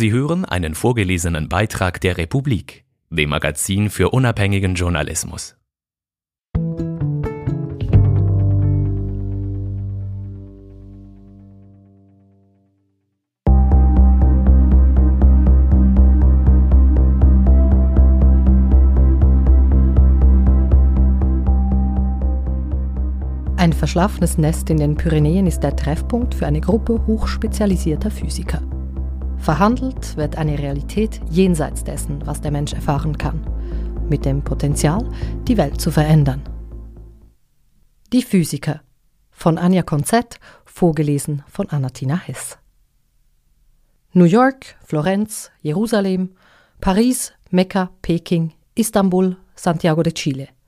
Sie hören einen vorgelesenen Beitrag der Republik, dem Magazin für unabhängigen Journalismus. Ein verschlafenes Nest in den Pyrenäen ist der Treffpunkt für eine Gruppe hochspezialisierter Physiker. Verhandelt wird eine Realität jenseits dessen, was der Mensch erfahren kann, mit dem Potenzial, die Welt zu verändern. Die Physiker von Anja Konzett, vorgelesen von Anatina Hess. New York, Florenz, Jerusalem, Paris, Mekka, Peking, Istanbul, Santiago de Chile –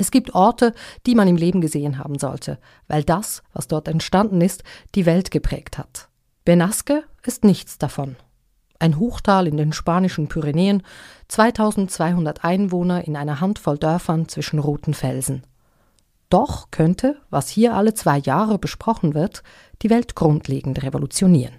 es gibt Orte, die man im Leben gesehen haben sollte, weil das, was dort entstanden ist, die Welt geprägt hat. Benasque ist nichts davon. Ein Hochtal in den spanischen Pyrenäen, 2200 Einwohner in einer Handvoll Dörfern zwischen roten Felsen. Doch könnte, was hier alle zwei Jahre besprochen wird, die Welt grundlegend revolutionieren.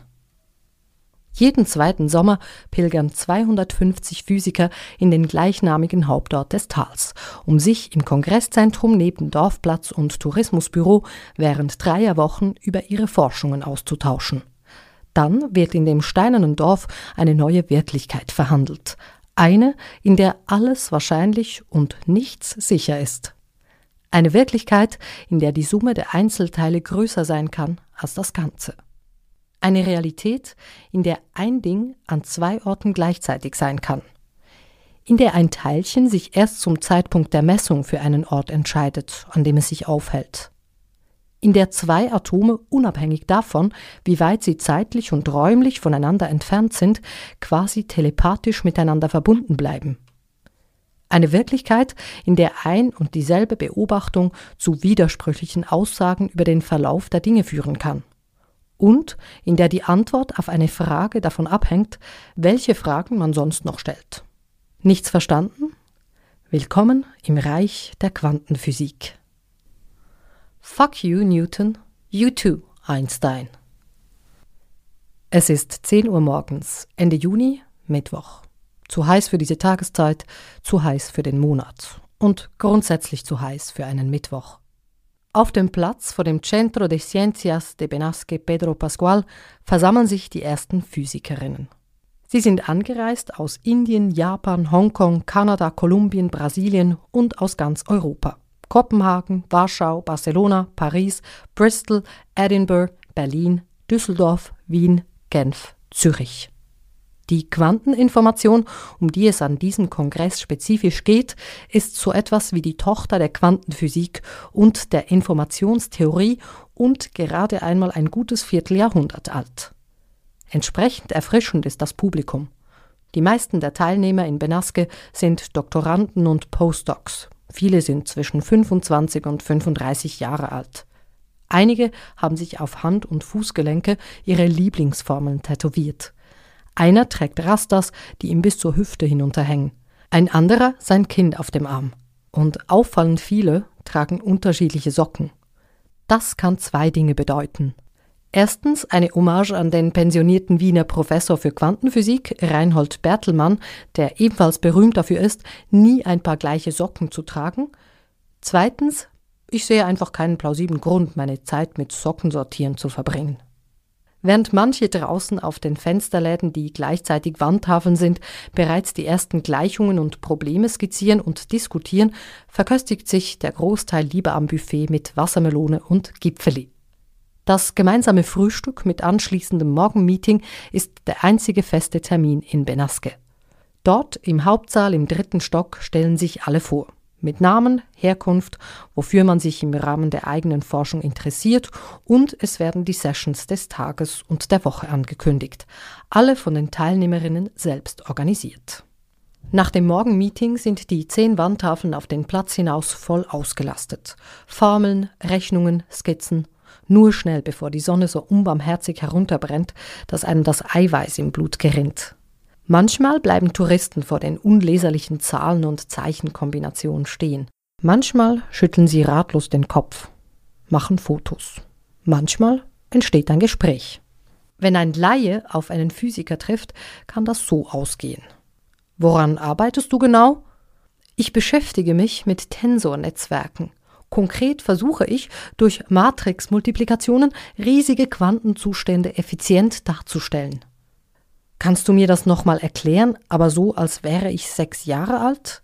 Jeden zweiten Sommer pilgern 250 Physiker in den gleichnamigen Hauptort des Tals, um sich im Kongresszentrum neben Dorfplatz und Tourismusbüro während dreier Wochen über ihre Forschungen auszutauschen. Dann wird in dem steinernen Dorf eine neue Wirklichkeit verhandelt. Eine, in der alles wahrscheinlich und nichts sicher ist. Eine Wirklichkeit, in der die Summe der Einzelteile größer sein kann als das Ganze. Eine Realität, in der ein Ding an zwei Orten gleichzeitig sein kann. In der ein Teilchen sich erst zum Zeitpunkt der Messung für einen Ort entscheidet, an dem es sich aufhält. In der zwei Atome unabhängig davon, wie weit sie zeitlich und räumlich voneinander entfernt sind, quasi telepathisch miteinander verbunden bleiben. Eine Wirklichkeit, in der ein und dieselbe Beobachtung zu widersprüchlichen Aussagen über den Verlauf der Dinge führen kann und in der die Antwort auf eine Frage davon abhängt, welche Fragen man sonst noch stellt. Nichts verstanden? Willkommen im Reich der Quantenphysik. Fuck you, Newton. You too, Einstein. Es ist 10 Uhr morgens, Ende Juni, Mittwoch. Zu heiß für diese Tageszeit, zu heiß für den Monat und grundsätzlich zu heiß für einen Mittwoch. Auf dem Platz vor dem Centro de Ciencias de Benasque Pedro Pascual versammeln sich die ersten Physikerinnen. Sie sind angereist aus Indien, Japan, Hongkong, Kanada, Kolumbien, Brasilien und aus ganz Europa. Kopenhagen, Warschau, Barcelona, Paris, Bristol, Edinburgh, Berlin, Düsseldorf, Wien, Genf, Zürich. Die Quanteninformation, um die es an diesem Kongress spezifisch geht, ist so etwas wie die Tochter der Quantenphysik und der Informationstheorie und gerade einmal ein gutes Vierteljahrhundert alt. Entsprechend erfrischend ist das Publikum. Die meisten der Teilnehmer in Benasque sind Doktoranden und Postdocs. Viele sind zwischen 25 und 35 Jahre alt. Einige haben sich auf Hand- und Fußgelenke ihre Lieblingsformeln tätowiert. Einer trägt Rastas, die ihm bis zur Hüfte hinunterhängen. Ein anderer sein Kind auf dem Arm. Und auffallend viele tragen unterschiedliche Socken. Das kann zwei Dinge bedeuten. Erstens eine Hommage an den pensionierten Wiener Professor für Quantenphysik Reinhold Bertelmann, der ebenfalls berühmt dafür ist, nie ein paar gleiche Socken zu tragen. Zweitens, ich sehe einfach keinen plausiblen Grund, meine Zeit mit Sockensortieren zu verbringen. Während manche draußen auf den Fensterläden, die gleichzeitig Wandtafeln sind, bereits die ersten Gleichungen und Probleme skizzieren und diskutieren, verköstigt sich der Großteil lieber am Buffet mit Wassermelone und Gipfeli. Das gemeinsame Frühstück mit anschließendem Morgenmeeting ist der einzige feste Termin in Benasque. Dort im Hauptsaal im dritten Stock stellen sich alle vor mit Namen, Herkunft, wofür man sich im Rahmen der eigenen Forschung interessiert und es werden die Sessions des Tages und der Woche angekündigt, alle von den Teilnehmerinnen selbst organisiert. Nach dem Morgenmeeting sind die zehn Wandtafeln auf den Platz hinaus voll ausgelastet. Formeln, Rechnungen, Skizzen, nur schnell, bevor die Sonne so unbarmherzig herunterbrennt, dass einem das Eiweiß im Blut gerinnt. Manchmal bleiben Touristen vor den unleserlichen Zahlen und Zeichenkombinationen stehen. Manchmal schütteln sie ratlos den Kopf, machen Fotos. Manchmal entsteht ein Gespräch. Wenn ein Laie auf einen Physiker trifft, kann das so ausgehen. Woran arbeitest du genau? Ich beschäftige mich mit Tensornetzwerken. Konkret versuche ich, durch Matrixmultiplikationen riesige Quantenzustände effizient darzustellen. Kannst du mir das nochmal erklären, aber so, als wäre ich sechs Jahre alt?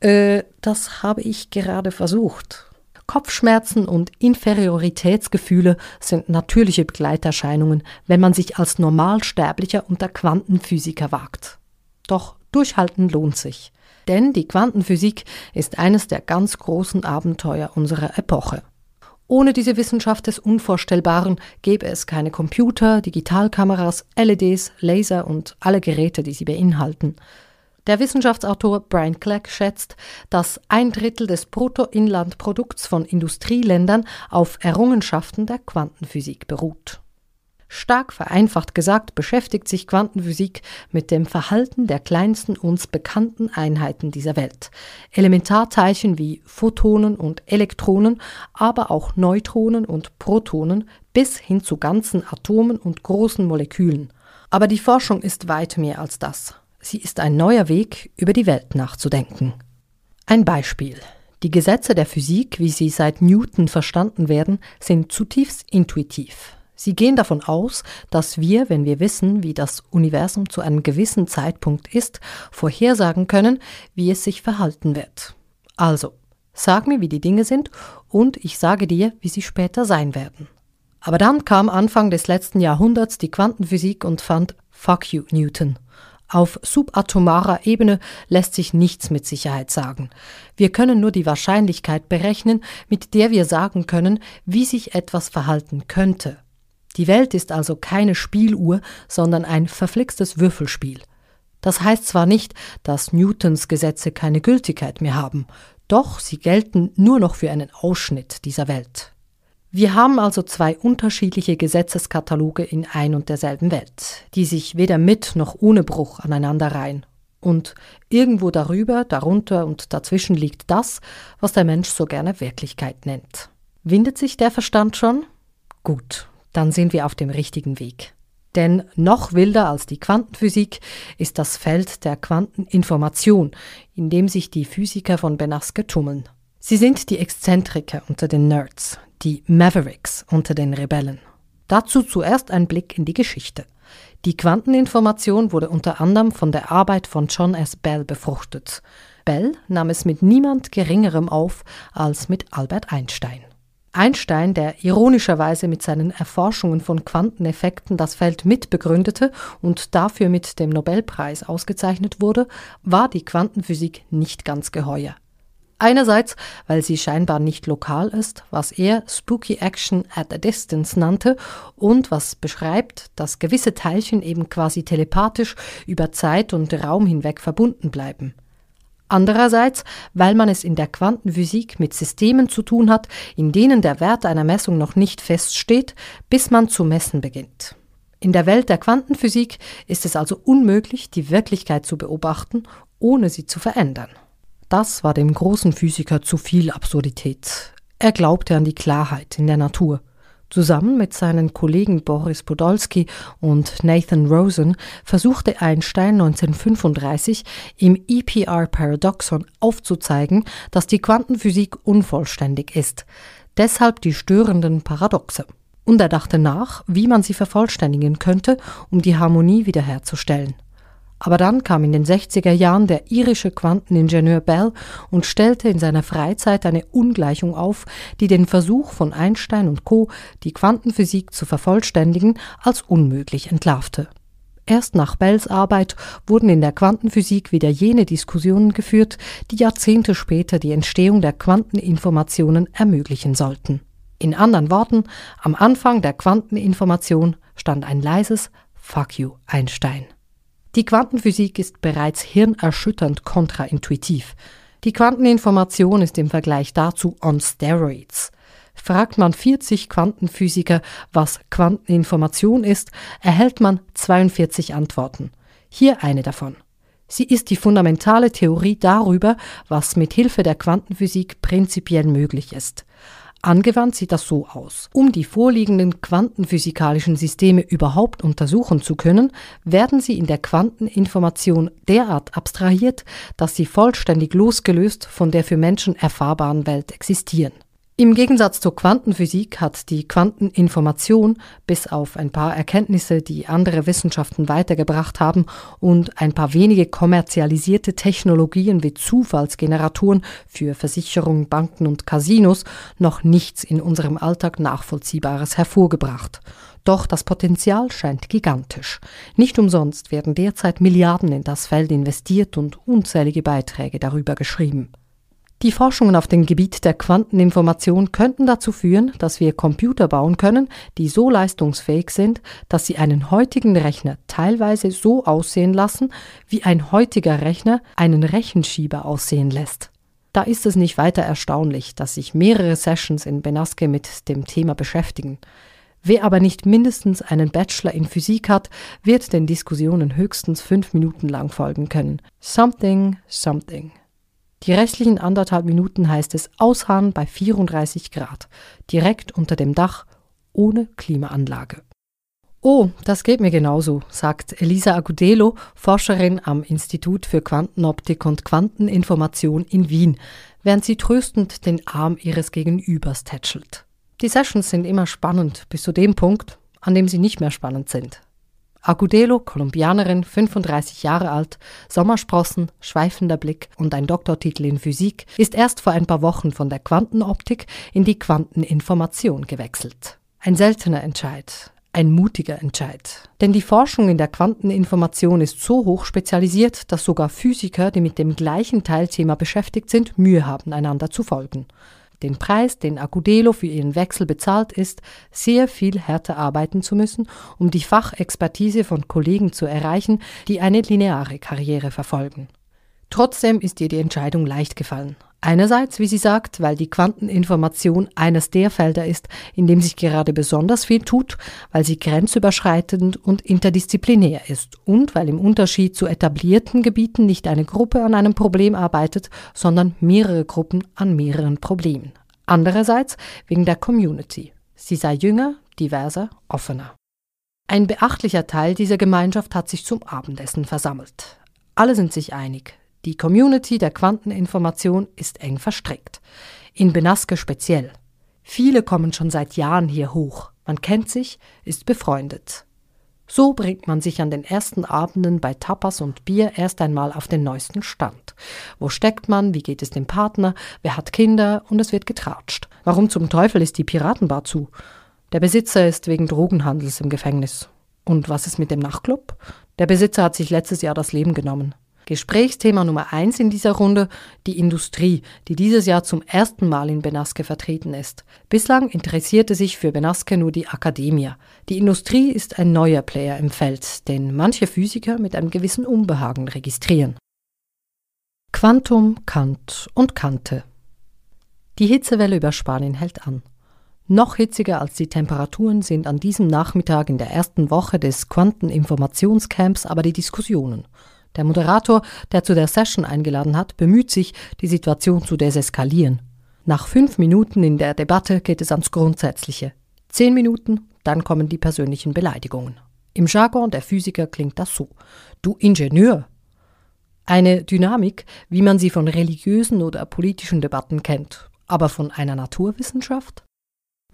Äh, das habe ich gerade versucht. Kopfschmerzen und Inferioritätsgefühle sind natürliche Begleiterscheinungen, wenn man sich als Normalsterblicher unter Quantenphysiker wagt. Doch durchhalten lohnt sich. Denn die Quantenphysik ist eines der ganz großen Abenteuer unserer Epoche. Ohne diese Wissenschaft des Unvorstellbaren gäbe es keine Computer, Digitalkameras, LEDs, Laser und alle Geräte, die sie beinhalten. Der Wissenschaftsautor Brian Clegg schätzt, dass ein Drittel des Bruttoinlandprodukts von Industrieländern auf Errungenschaften der Quantenphysik beruht. Stark vereinfacht gesagt beschäftigt sich Quantenphysik mit dem Verhalten der kleinsten uns bekannten Einheiten dieser Welt. Elementarteilchen wie Photonen und Elektronen, aber auch Neutronen und Protonen bis hin zu ganzen Atomen und großen Molekülen. Aber die Forschung ist weit mehr als das. Sie ist ein neuer Weg, über die Welt nachzudenken. Ein Beispiel. Die Gesetze der Physik, wie sie seit Newton verstanden werden, sind zutiefst intuitiv. Sie gehen davon aus, dass wir, wenn wir wissen, wie das Universum zu einem gewissen Zeitpunkt ist, vorhersagen können, wie es sich verhalten wird. Also, sag mir, wie die Dinge sind, und ich sage dir, wie sie später sein werden. Aber dann kam Anfang des letzten Jahrhunderts die Quantenphysik und fand Fuck you, Newton. Auf subatomarer Ebene lässt sich nichts mit Sicherheit sagen. Wir können nur die Wahrscheinlichkeit berechnen, mit der wir sagen können, wie sich etwas verhalten könnte. Die Welt ist also keine Spieluhr, sondern ein verflixtes Würfelspiel. Das heißt zwar nicht, dass Newtons Gesetze keine Gültigkeit mehr haben, doch sie gelten nur noch für einen Ausschnitt dieser Welt. Wir haben also zwei unterschiedliche Gesetzeskataloge in ein und derselben Welt, die sich weder mit noch ohne Bruch aneinander reihen. Und irgendwo darüber, darunter und dazwischen liegt das, was der Mensch so gerne Wirklichkeit nennt. Windet sich der Verstand schon? Gut, dann sind wir auf dem richtigen Weg. Denn noch wilder als die Quantenphysik ist das Feld der Quanteninformation, in dem sich die Physiker von Benasque tummeln. Sie sind die Exzentriker unter den Nerds, die Mavericks unter den Rebellen. Dazu zuerst ein Blick in die Geschichte. Die Quanteninformation wurde unter anderem von der Arbeit von John S. Bell befruchtet. Bell nahm es mit niemand Geringerem auf als mit Albert Einstein. Einstein, der ironischerweise mit seinen Erforschungen von Quanteneffekten das Feld mitbegründete und dafür mit dem Nobelpreis ausgezeichnet wurde, war die Quantenphysik nicht ganz geheuer. Einerseits, weil sie scheinbar nicht lokal ist, was er Spooky Action at a Distance nannte und was beschreibt, dass gewisse Teilchen eben quasi telepathisch über Zeit und Raum hinweg verbunden bleiben. Andererseits, weil man es in der Quantenphysik mit Systemen zu tun hat, in denen der Wert einer Messung noch nicht feststeht, bis man zu messen beginnt. In der Welt der Quantenphysik ist es also unmöglich, die Wirklichkeit zu beobachten, ohne sie zu verändern. Das war dem großen Physiker zu viel Absurdität. Er glaubte an die Klarheit in der Natur. Zusammen mit seinen Kollegen Boris Podolsky und Nathan Rosen versuchte Einstein 1935 im EPR-Paradoxon aufzuzeigen, dass die Quantenphysik unvollständig ist. Deshalb die störenden Paradoxe. Und er dachte nach, wie man sie vervollständigen könnte, um die Harmonie wiederherzustellen. Aber dann kam in den 60er Jahren der irische Quanteningenieur Bell und stellte in seiner Freizeit eine Ungleichung auf, die den Versuch von Einstein und Co., die Quantenphysik zu vervollständigen, als unmöglich entlarvte. Erst nach Bells Arbeit wurden in der Quantenphysik wieder jene Diskussionen geführt, die Jahrzehnte später die Entstehung der Quanteninformationen ermöglichen sollten. In anderen Worten, am Anfang der Quanteninformation stand ein leises Fuck you, Einstein. Die Quantenphysik ist bereits hirnerschütternd kontraintuitiv. Die Quanteninformation ist im Vergleich dazu on steroids. Fragt man 40 Quantenphysiker, was Quanteninformation ist, erhält man 42 Antworten. Hier eine davon. Sie ist die fundamentale Theorie darüber, was mit Hilfe der Quantenphysik prinzipiell möglich ist. Angewandt sieht das so aus. Um die vorliegenden quantenphysikalischen Systeme überhaupt untersuchen zu können, werden sie in der Quanteninformation derart abstrahiert, dass sie vollständig losgelöst von der für Menschen erfahrbaren Welt existieren. Im Gegensatz zur Quantenphysik hat die Quanteninformation bis auf ein paar Erkenntnisse, die andere Wissenschaften weitergebracht haben und ein paar wenige kommerzialisierte Technologien wie Zufallsgeneratoren für Versicherungen, Banken und Casinos noch nichts in unserem Alltag Nachvollziehbares hervorgebracht. Doch das Potenzial scheint gigantisch. Nicht umsonst werden derzeit Milliarden in das Feld investiert und unzählige Beiträge darüber geschrieben. Die Forschungen auf dem Gebiet der Quanteninformation könnten dazu führen, dass wir Computer bauen können, die so leistungsfähig sind, dass sie einen heutigen Rechner teilweise so aussehen lassen, wie ein heutiger Rechner einen Rechenschieber aussehen lässt. Da ist es nicht weiter erstaunlich, dass sich mehrere Sessions in Benaske mit dem Thema beschäftigen. Wer aber nicht mindestens einen Bachelor in Physik hat, wird den Diskussionen höchstens fünf Minuten lang folgen können. Something, something. Die restlichen anderthalb Minuten heißt es ausharren bei 34 Grad, direkt unter dem Dach, ohne Klimaanlage. Oh, das geht mir genauso, sagt Elisa Agudelo, Forscherin am Institut für Quantenoptik und Quanteninformation in Wien, während sie tröstend den Arm ihres Gegenübers tätschelt. Die Sessions sind immer spannend bis zu dem Punkt, an dem sie nicht mehr spannend sind. Agudelo, Kolumbianerin, 35 Jahre alt, Sommersprossen, schweifender Blick und ein Doktortitel in Physik, ist erst vor ein paar Wochen von der Quantenoptik in die Quanteninformation gewechselt. Ein seltener Entscheid, ein mutiger Entscheid. Denn die Forschung in der Quanteninformation ist so hoch spezialisiert, dass sogar Physiker, die mit dem gleichen Teilthema beschäftigt sind, Mühe haben, einander zu folgen den Preis, den Agudelo für ihren Wechsel bezahlt ist, sehr viel härter arbeiten zu müssen, um die Fachexpertise von Kollegen zu erreichen, die eine lineare Karriere verfolgen. Trotzdem ist ihr die Entscheidung leicht gefallen. Einerseits, wie sie sagt, weil die Quanteninformation eines der Felder ist, in dem sich gerade besonders viel tut, weil sie grenzüberschreitend und interdisziplinär ist und weil im Unterschied zu etablierten Gebieten nicht eine Gruppe an einem Problem arbeitet, sondern mehrere Gruppen an mehreren Problemen. Andererseits wegen der Community. Sie sei jünger, diverser, offener. Ein beachtlicher Teil dieser Gemeinschaft hat sich zum Abendessen versammelt. Alle sind sich einig, die Community der Quanteninformation ist eng verstrickt. In Benaske speziell. Viele kommen schon seit Jahren hier hoch. Man kennt sich, ist befreundet. So bringt man sich an den ersten Abenden bei Tapas und Bier erst einmal auf den neuesten Stand. Wo steckt man? Wie geht es dem Partner? Wer hat Kinder? Und es wird getratscht. Warum zum Teufel ist die Piratenbar zu? Der Besitzer ist wegen Drogenhandels im Gefängnis. Und was ist mit dem Nachtclub? Der Besitzer hat sich letztes Jahr das Leben genommen. Gesprächsthema Nummer eins in dieser Runde die Industrie, die dieses Jahr zum ersten Mal in Benaske vertreten ist. Bislang interessierte sich für Benaske nur die Akademie. Die Industrie ist ein neuer Player im Feld, den manche Physiker mit einem gewissen Unbehagen registrieren. Quantum, Kant und Kante. Die Hitzewelle über Spanien hält an. Noch hitziger als die Temperaturen sind an diesem Nachmittag in der ersten Woche des Quanteninformationscamps aber die Diskussionen. Der Moderator, der zu der Session eingeladen hat, bemüht sich, die Situation zu deseskalieren. Nach fünf Minuten in der Debatte geht es ans Grundsätzliche. Zehn Minuten, dann kommen die persönlichen Beleidigungen. Im Jargon der Physiker klingt das so. Du Ingenieur! Eine Dynamik, wie man sie von religiösen oder politischen Debatten kennt, aber von einer Naturwissenschaft?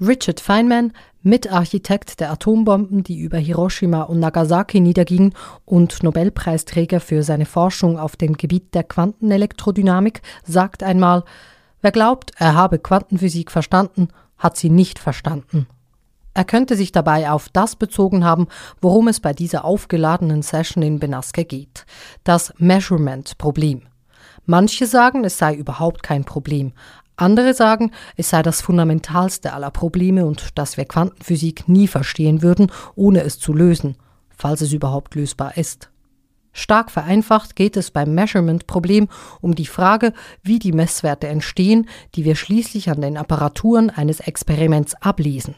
Richard Feynman, Mitarchitekt der Atombomben, die über Hiroshima und Nagasaki niedergingen und Nobelpreisträger für seine Forschung auf dem Gebiet der Quantenelektrodynamik, sagt einmal, wer glaubt, er habe Quantenphysik verstanden, hat sie nicht verstanden. Er könnte sich dabei auf das bezogen haben, worum es bei dieser aufgeladenen Session in Benaske geht, das Measurement-Problem. Manche sagen, es sei überhaupt kein Problem, andere sagen, es sei das fundamentalste aller Probleme und dass wir Quantenphysik nie verstehen würden, ohne es zu lösen, falls es überhaupt lösbar ist. Stark vereinfacht geht es beim Measurement-Problem um die Frage, wie die Messwerte entstehen, die wir schließlich an den Apparaturen eines Experiments ablesen.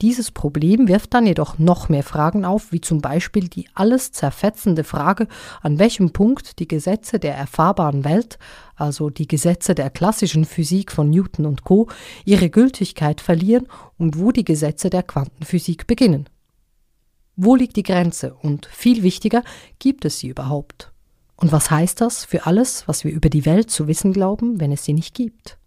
Dieses Problem wirft dann jedoch noch mehr Fragen auf, wie zum Beispiel die alles zerfetzende Frage, an welchem Punkt die Gesetze der erfahrbaren Welt, also die Gesetze der klassischen Physik von Newton und Co., ihre Gültigkeit verlieren und wo die Gesetze der Quantenphysik beginnen. Wo liegt die Grenze und viel wichtiger, gibt es sie überhaupt? Und was heißt das für alles, was wir über die Welt zu wissen glauben, wenn es sie nicht gibt?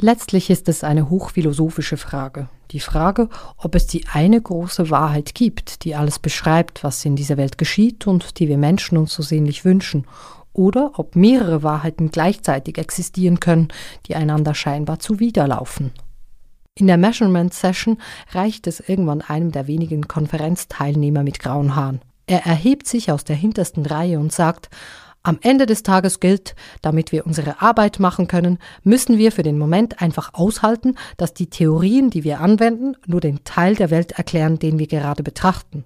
Letztlich ist es eine hochphilosophische Frage. Die Frage, ob es die eine große Wahrheit gibt, die alles beschreibt, was in dieser Welt geschieht und die wir Menschen uns so sehnlich wünschen, oder ob mehrere Wahrheiten gleichzeitig existieren können, die einander scheinbar zuwiderlaufen. In der Measurement Session reicht es irgendwann einem der wenigen Konferenzteilnehmer mit grauen Haaren. Er erhebt sich aus der hintersten Reihe und sagt, am Ende des Tages gilt, damit wir unsere Arbeit machen können, müssen wir für den Moment einfach aushalten, dass die Theorien, die wir anwenden, nur den Teil der Welt erklären, den wir gerade betrachten.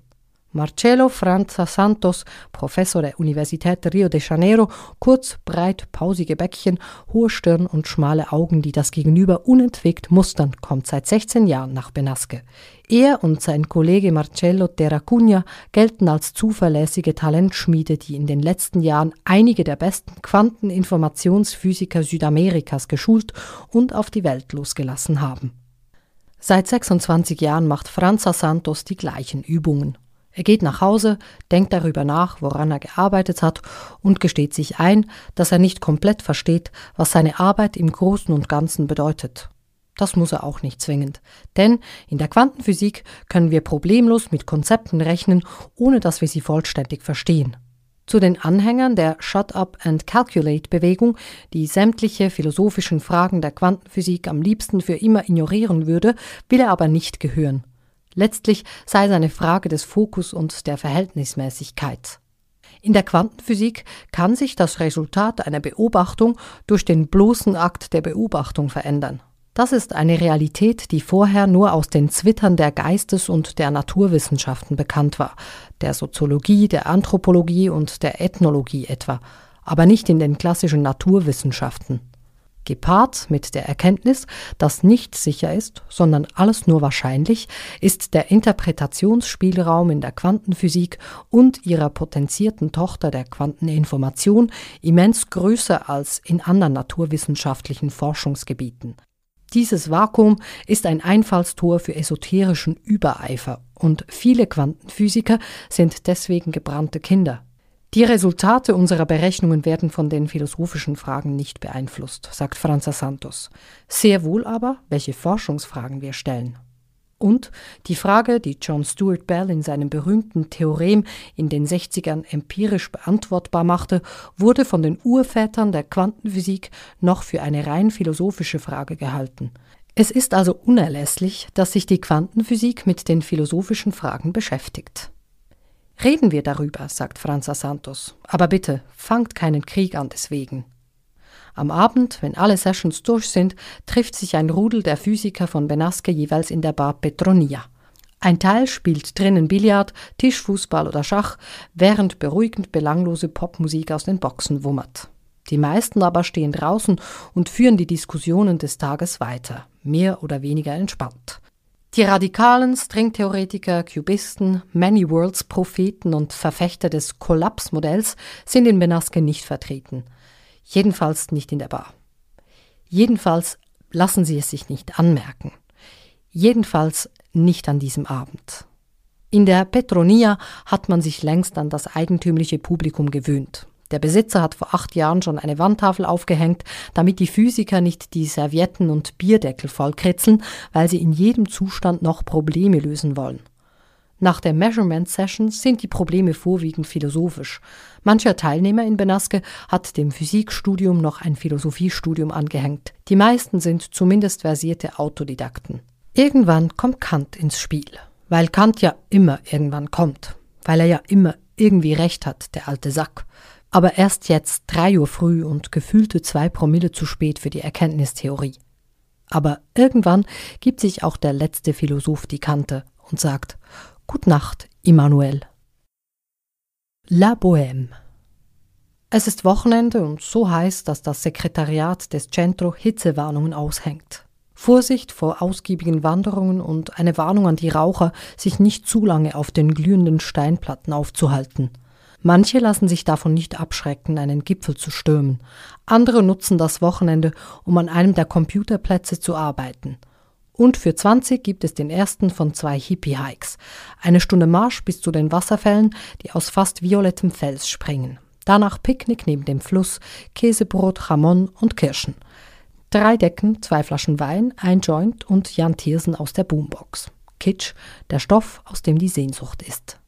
Marcelo Franza Santos, Professor der Universität Rio de Janeiro, kurz, breit, pausige Bäckchen, hohe Stirn und schmale Augen, die das Gegenüber unentwegt mustern, kommt seit 16 Jahren nach Benasque. Er und sein Kollege Marcello Terracugna gelten als zuverlässige Talentschmiede, die in den letzten Jahren einige der besten Quanteninformationsphysiker Südamerikas geschult und auf die Welt losgelassen haben. Seit 26 Jahren macht Franza Santos die gleichen Übungen. Er geht nach Hause, denkt darüber nach, woran er gearbeitet hat und gesteht sich ein, dass er nicht komplett versteht, was seine Arbeit im Großen und Ganzen bedeutet. Das muss er auch nicht zwingend, denn in der Quantenphysik können wir problemlos mit Konzepten rechnen, ohne dass wir sie vollständig verstehen. Zu den Anhängern der Shut Up and Calculate Bewegung, die sämtliche philosophischen Fragen der Quantenphysik am liebsten für immer ignorieren würde, will er aber nicht gehören. Letztlich sei es eine Frage des Fokus und der Verhältnismäßigkeit. In der Quantenphysik kann sich das Resultat einer Beobachtung durch den bloßen Akt der Beobachtung verändern. Das ist eine Realität, die vorher nur aus den Zwittern der Geistes- und der Naturwissenschaften bekannt war, der Soziologie, der Anthropologie und der Ethnologie etwa, aber nicht in den klassischen Naturwissenschaften gepaart mit der Erkenntnis, dass nichts sicher ist, sondern alles nur wahrscheinlich, ist der Interpretationsspielraum in der Quantenphysik und ihrer potenzierten Tochter der Quanteninformation immens größer als in anderen naturwissenschaftlichen Forschungsgebieten. Dieses Vakuum ist ein Einfallstor für esoterischen Übereifer und viele Quantenphysiker sind deswegen gebrannte Kinder. Die Resultate unserer Berechnungen werden von den philosophischen Fragen nicht beeinflusst, sagt Franza Santos. Sehr wohl aber, welche Forschungsfragen wir stellen. Und die Frage, die John Stuart Bell in seinem berühmten Theorem in den 60ern empirisch beantwortbar machte, wurde von den Urvätern der Quantenphysik noch für eine rein philosophische Frage gehalten. Es ist also unerlässlich, dass sich die Quantenphysik mit den philosophischen Fragen beschäftigt. Reden wir darüber, sagt Franza Santos. Aber bitte, fangt keinen Krieg an deswegen. Am Abend, wenn alle Sessions durch sind, trifft sich ein Rudel der Physiker von Benasque jeweils in der Bar Petronia. Ein Teil spielt drinnen Billard, Tischfußball oder Schach, während beruhigend belanglose Popmusik aus den Boxen wummert. Die meisten aber stehen draußen und führen die Diskussionen des Tages weiter, mehr oder weniger entspannt. Die radikalen Stringtheoretiker, Kubisten, Many Worlds Propheten und Verfechter des Kollapsmodells sind in Benasque nicht vertreten. Jedenfalls nicht in der Bar. Jedenfalls lassen sie es sich nicht anmerken. Jedenfalls nicht an diesem Abend. In der Petronia hat man sich längst an das eigentümliche Publikum gewöhnt. Der Besitzer hat vor acht Jahren schon eine Wandtafel aufgehängt, damit die Physiker nicht die Servietten und Bierdeckel vollkritzeln, weil sie in jedem Zustand noch Probleme lösen wollen. Nach der Measurement Session sind die Probleme vorwiegend philosophisch. Mancher Teilnehmer in Benasque hat dem Physikstudium noch ein Philosophiestudium angehängt. Die meisten sind zumindest versierte Autodidakten. Irgendwann kommt Kant ins Spiel, weil Kant ja immer irgendwann kommt, weil er ja immer irgendwie recht hat, der alte Sack aber erst jetzt drei Uhr früh und gefühlte zwei Promille zu spät für die Erkenntnistheorie. Aber irgendwann gibt sich auch der letzte Philosoph die Kante und sagt Gut Nacht, Immanuel. La Bohème. Es ist Wochenende und so heiß, dass das Sekretariat des Centro Hitzewarnungen aushängt. Vorsicht vor ausgiebigen Wanderungen und eine Warnung an die Raucher, sich nicht zu lange auf den glühenden Steinplatten aufzuhalten. Manche lassen sich davon nicht abschrecken, einen Gipfel zu stürmen. Andere nutzen das Wochenende, um an einem der Computerplätze zu arbeiten. Und für 20 gibt es den ersten von zwei Hippie-Hikes. Eine Stunde Marsch bis zu den Wasserfällen, die aus fast violettem Fels springen. Danach Picknick neben dem Fluss, Käsebrot, Jamon und Kirschen. Drei Decken, zwei Flaschen Wein, ein Joint und Jan Thiersen aus der Boombox. Kitsch, der Stoff, aus dem die Sehnsucht ist.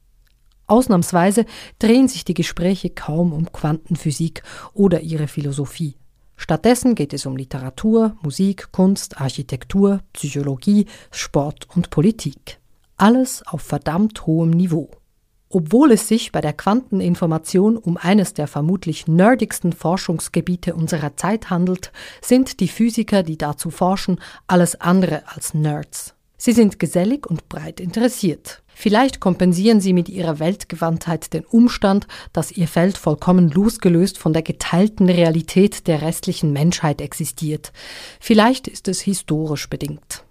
Ausnahmsweise drehen sich die Gespräche kaum um Quantenphysik oder ihre Philosophie. Stattdessen geht es um Literatur, Musik, Kunst, Architektur, Psychologie, Sport und Politik. Alles auf verdammt hohem Niveau. Obwohl es sich bei der Quanteninformation um eines der vermutlich nerdigsten Forschungsgebiete unserer Zeit handelt, sind die Physiker, die dazu forschen, alles andere als Nerds. Sie sind gesellig und breit interessiert. Vielleicht kompensieren sie mit ihrer Weltgewandtheit den Umstand, dass ihr Feld vollkommen losgelöst von der geteilten Realität der restlichen Menschheit existiert. Vielleicht ist es historisch bedingt.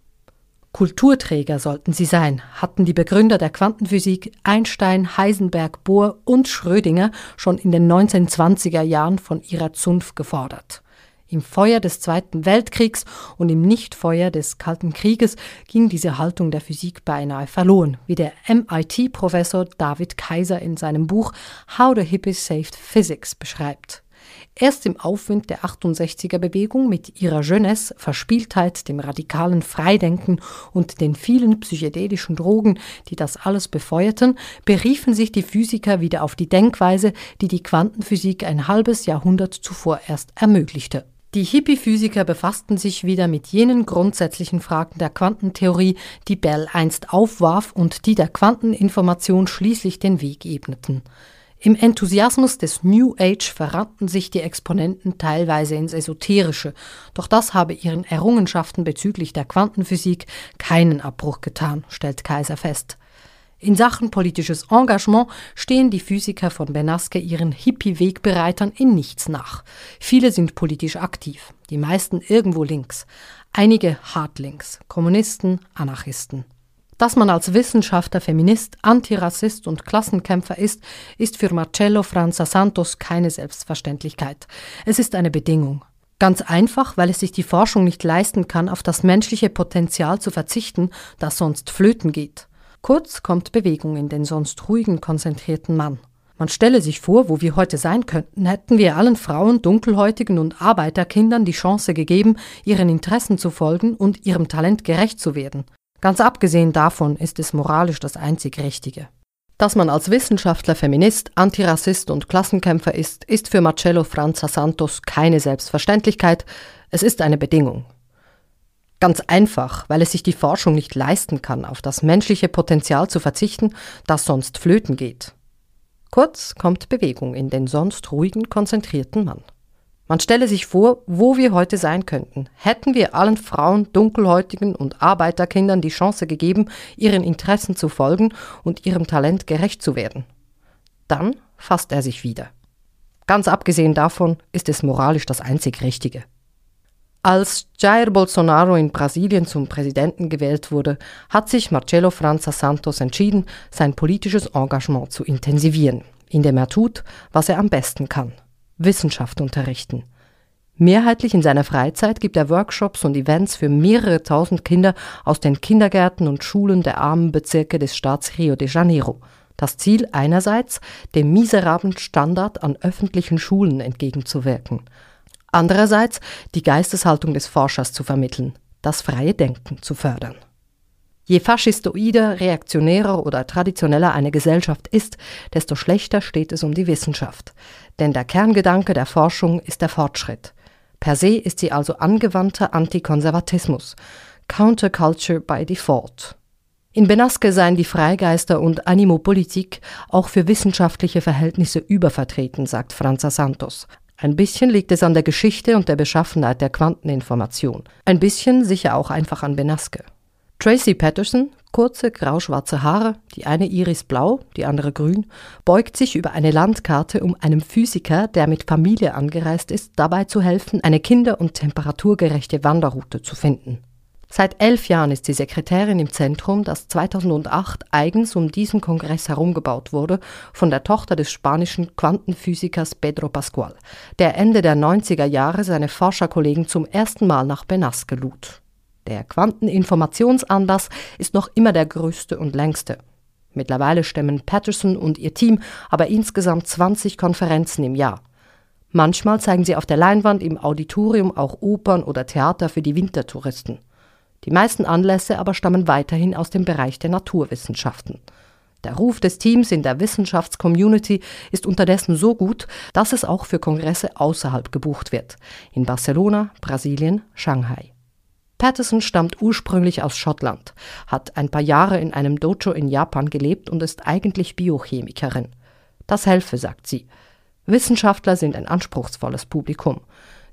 Kulturträger sollten sie sein, hatten die Begründer der Quantenphysik Einstein, Heisenberg, Bohr und Schrödinger schon in den 1920er Jahren von ihrer Zunft gefordert. Im Feuer des Zweiten Weltkriegs und im Nichtfeuer des Kalten Krieges ging diese Haltung der Physik beinahe verloren, wie der MIT-Professor David Kaiser in seinem Buch How the Hippies Saved Physics beschreibt. Erst im Aufwind der 68er Bewegung mit ihrer Jeunesse, Verspieltheit, dem radikalen Freidenken und den vielen psychedelischen Drogen, die das alles befeuerten, beriefen sich die Physiker wieder auf die Denkweise, die die Quantenphysik ein halbes Jahrhundert zuvor erst ermöglichte. Die Hippie-Physiker befassten sich wieder mit jenen grundsätzlichen Fragen der Quantentheorie, die Bell einst aufwarf und die der Quanteninformation schließlich den Weg ebneten. Im Enthusiasmus des New Age verrannten sich die Exponenten teilweise ins Esoterische, doch das habe ihren Errungenschaften bezüglich der Quantenphysik keinen Abbruch getan, stellt Kaiser fest. In Sachen politisches Engagement stehen die Physiker von Benaske ihren Hippie-Wegbereitern in nichts nach. Viele sind politisch aktiv, die meisten irgendwo links, einige hart links, Kommunisten, Anarchisten. Dass man als Wissenschaftler, Feminist, Antirassist und Klassenkämpfer ist, ist für Marcello Franza Santos keine Selbstverständlichkeit. Es ist eine Bedingung. Ganz einfach, weil es sich die Forschung nicht leisten kann, auf das menschliche Potenzial zu verzichten, das sonst flöten geht. Kurz kommt Bewegung in den sonst ruhigen, konzentrierten Mann. Man stelle sich vor, wo wir heute sein könnten, hätten wir allen Frauen, Dunkelhäutigen und Arbeiterkindern die Chance gegeben, ihren Interessen zu folgen und ihrem Talent gerecht zu werden. Ganz abgesehen davon ist es moralisch das einzig Richtige. Dass man als Wissenschaftler, Feminist, Antirassist und Klassenkämpfer ist, ist für Marcello Franza Santos keine Selbstverständlichkeit, es ist eine Bedingung. Ganz einfach, weil es sich die Forschung nicht leisten kann, auf das menschliche Potenzial zu verzichten, das sonst flöten geht. Kurz kommt Bewegung in den sonst ruhigen, konzentrierten Mann. Man stelle sich vor, wo wir heute sein könnten. Hätten wir allen Frauen, Dunkelhäutigen und Arbeiterkindern die Chance gegeben, ihren Interessen zu folgen und ihrem Talent gerecht zu werden. Dann fasst er sich wieder. Ganz abgesehen davon ist es moralisch das einzig Richtige. Als Jair Bolsonaro in Brasilien zum Präsidenten gewählt wurde, hat sich Marcelo Franza Santos entschieden, sein politisches Engagement zu intensivieren, indem er tut, was er am besten kann – Wissenschaft unterrichten. Mehrheitlich in seiner Freizeit gibt er Workshops und Events für mehrere tausend Kinder aus den Kindergärten und Schulen der armen Bezirke des Staats Rio de Janeiro. Das Ziel einerseits, dem miserablen Standard an öffentlichen Schulen entgegenzuwirken. Andererseits die Geisteshaltung des Forschers zu vermitteln, das freie Denken zu fördern. Je faschistoider, reaktionärer oder traditioneller eine Gesellschaft ist, desto schlechter steht es um die Wissenschaft. Denn der Kerngedanke der Forschung ist der Fortschritt. Per se ist sie also angewandter Antikonservatismus, Counterculture by Default. In Benaske seien die Freigeister und Animopolitik auch für wissenschaftliche Verhältnisse übervertreten, sagt Franza Santos. Ein bisschen liegt es an der Geschichte und der Beschaffenheit der Quanteninformation. Ein bisschen sicher auch einfach an Benaske. Tracy Patterson, kurze grauschwarze Haare, die eine Iris blau, die andere grün, beugt sich über eine Landkarte, um einem Physiker, der mit Familie angereist ist, dabei zu helfen, eine kinder- und temperaturgerechte Wanderroute zu finden. Seit elf Jahren ist sie Sekretärin im Zentrum, das 2008 eigens um diesen Kongress herumgebaut wurde, von der Tochter des spanischen Quantenphysikers Pedro Pascual, der Ende der 90er Jahre seine Forscherkollegen zum ersten Mal nach Benasque lud. Der Quanteninformationsanlass ist noch immer der größte und längste. Mittlerweile stemmen Patterson und ihr Team aber insgesamt 20 Konferenzen im Jahr. Manchmal zeigen sie auf der Leinwand im Auditorium auch Opern oder Theater für die Wintertouristen. Die meisten Anlässe aber stammen weiterhin aus dem Bereich der Naturwissenschaften. Der Ruf des Teams in der Wissenschaftscommunity ist unterdessen so gut, dass es auch für Kongresse außerhalb gebucht wird. In Barcelona, Brasilien, Shanghai. Patterson stammt ursprünglich aus Schottland, hat ein paar Jahre in einem Dojo in Japan gelebt und ist eigentlich Biochemikerin. Das helfe, sagt sie. Wissenschaftler sind ein anspruchsvolles Publikum.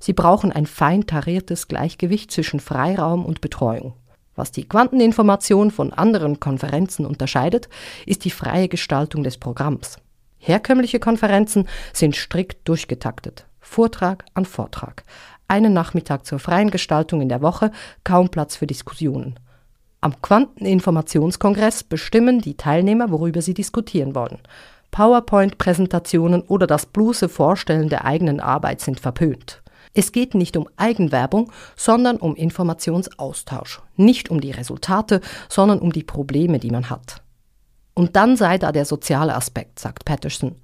Sie brauchen ein fein tariertes Gleichgewicht zwischen Freiraum und Betreuung. Was die Quanteninformation von anderen Konferenzen unterscheidet, ist die freie Gestaltung des Programms. Herkömmliche Konferenzen sind strikt durchgetaktet, Vortrag an Vortrag einen Nachmittag zur freien Gestaltung in der Woche, kaum Platz für Diskussionen. Am Quanteninformationskongress bestimmen die Teilnehmer, worüber sie diskutieren wollen. PowerPoint-Präsentationen oder das bloße Vorstellen der eigenen Arbeit sind verpönt. Es geht nicht um Eigenwerbung, sondern um Informationsaustausch. Nicht um die Resultate, sondern um die Probleme, die man hat. Und dann sei da der soziale Aspekt, sagt Patterson.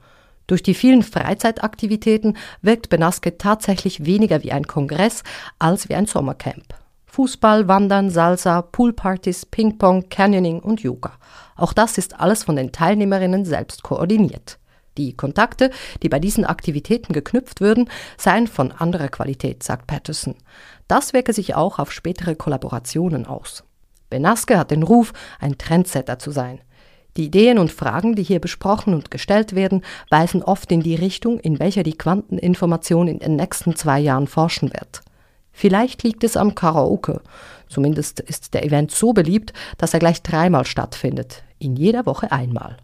Durch die vielen Freizeitaktivitäten wirkt Benasque tatsächlich weniger wie ein Kongress als wie ein Sommercamp. Fußball, Wandern, Salsa, Poolpartys, Ping-Pong, Canyoning und Yoga. Auch das ist alles von den Teilnehmerinnen selbst koordiniert. Die Kontakte, die bei diesen Aktivitäten geknüpft würden, seien von anderer Qualität, sagt Patterson. Das wirke sich auch auf spätere Kollaborationen aus. Benasque hat den Ruf, ein Trendsetter zu sein. Die Ideen und Fragen, die hier besprochen und gestellt werden, weisen oft in die Richtung, in welcher die Quanteninformation in den nächsten zwei Jahren forschen wird. Vielleicht liegt es am Karaoke. Zumindest ist der Event so beliebt, dass er gleich dreimal stattfindet, in jeder Woche einmal.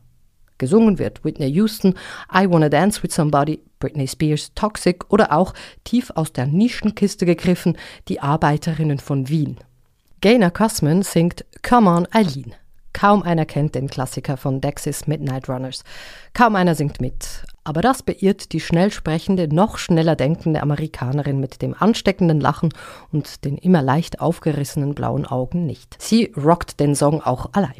Gesungen wird Whitney Houston, I Wanna Dance with Somebody, Britney Spears, Toxic oder auch tief aus der Nischenkiste gegriffen, die Arbeiterinnen von Wien. Gaynor Cussman singt Come on Eileen. Kaum einer kennt den Klassiker von Dexys Midnight Runners. Kaum einer singt mit. Aber das beirrt die schnell sprechende, noch schneller denkende Amerikanerin mit dem ansteckenden Lachen und den immer leicht aufgerissenen blauen Augen nicht. Sie rockt den Song auch allein.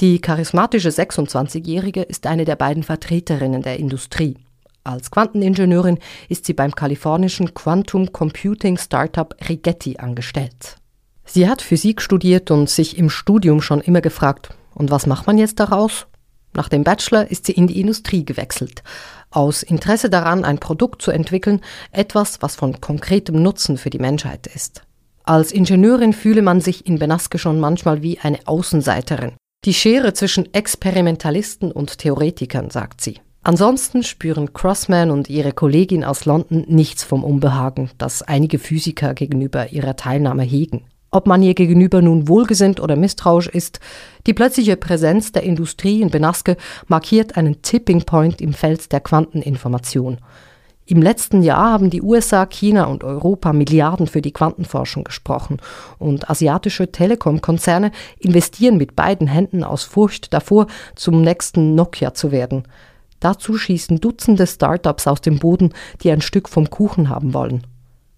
Die charismatische 26-Jährige ist eine der beiden Vertreterinnen der Industrie. Als Quanteningenieurin ist sie beim kalifornischen Quantum Computing Startup Rigetti angestellt. Sie hat Physik studiert und sich im Studium schon immer gefragt, und was macht man jetzt daraus? Nach dem Bachelor ist sie in die Industrie gewechselt, aus Interesse daran, ein Produkt zu entwickeln, etwas, was von konkretem Nutzen für die Menschheit ist. Als Ingenieurin fühle man sich in Benasque schon manchmal wie eine Außenseiterin. Die Schere zwischen Experimentalisten und Theoretikern, sagt sie. Ansonsten spüren Crossman und ihre Kollegin aus London nichts vom Unbehagen, das einige Physiker gegenüber ihrer Teilnahme hegen ob man ihr gegenüber nun wohlgesinnt oder misstrauisch ist, die plötzliche Präsenz der Industrie in Benasque markiert einen Tipping Point im Feld der Quanteninformation. Im letzten Jahr haben die USA, China und Europa Milliarden für die Quantenforschung gesprochen und asiatische Telekom-Konzerne investieren mit beiden Händen aus Furcht davor, zum nächsten Nokia zu werden. Dazu schießen Dutzende Startups aus dem Boden, die ein Stück vom Kuchen haben wollen.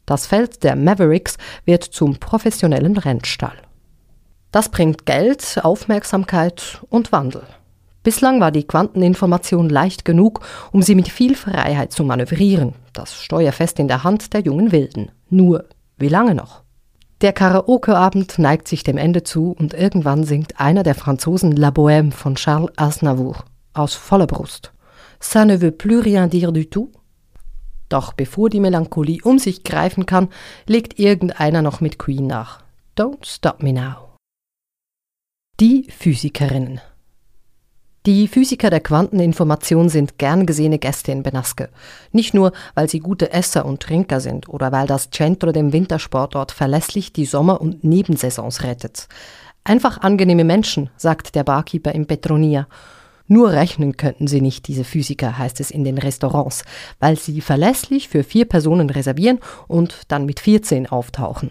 Das Feld der Mavericks wird zum professionellen Rennstall. Das bringt Geld, Aufmerksamkeit und Wandel. Bislang war die Quanteninformation leicht genug, um sie mit viel Freiheit zu manövrieren, das Steuer fest in der Hand der jungen Wilden. Nur, wie lange noch? Der Karaoke-Abend neigt sich dem Ende zu und irgendwann singt einer der Franzosen La Bohème von Charles Aznavour aus voller Brust. Ça ne veut plus rien dire du tout, doch bevor die Melancholie um sich greifen kann, legt irgendeiner noch mit Queen nach. Don't stop me now. Die Physikerinnen. Die Physiker der Quanteninformation sind gern gesehene Gäste in Benasque. Nicht nur, weil sie gute Esser und Trinker sind oder weil das Centro dem Wintersportort verlässlich die Sommer- und Nebensaisons rettet. Einfach angenehme Menschen, sagt der Barkeeper im Petronia nur rechnen könnten sie nicht, diese Physiker, heißt es in den Restaurants, weil sie verlässlich für vier Personen reservieren und dann mit 14 auftauchen.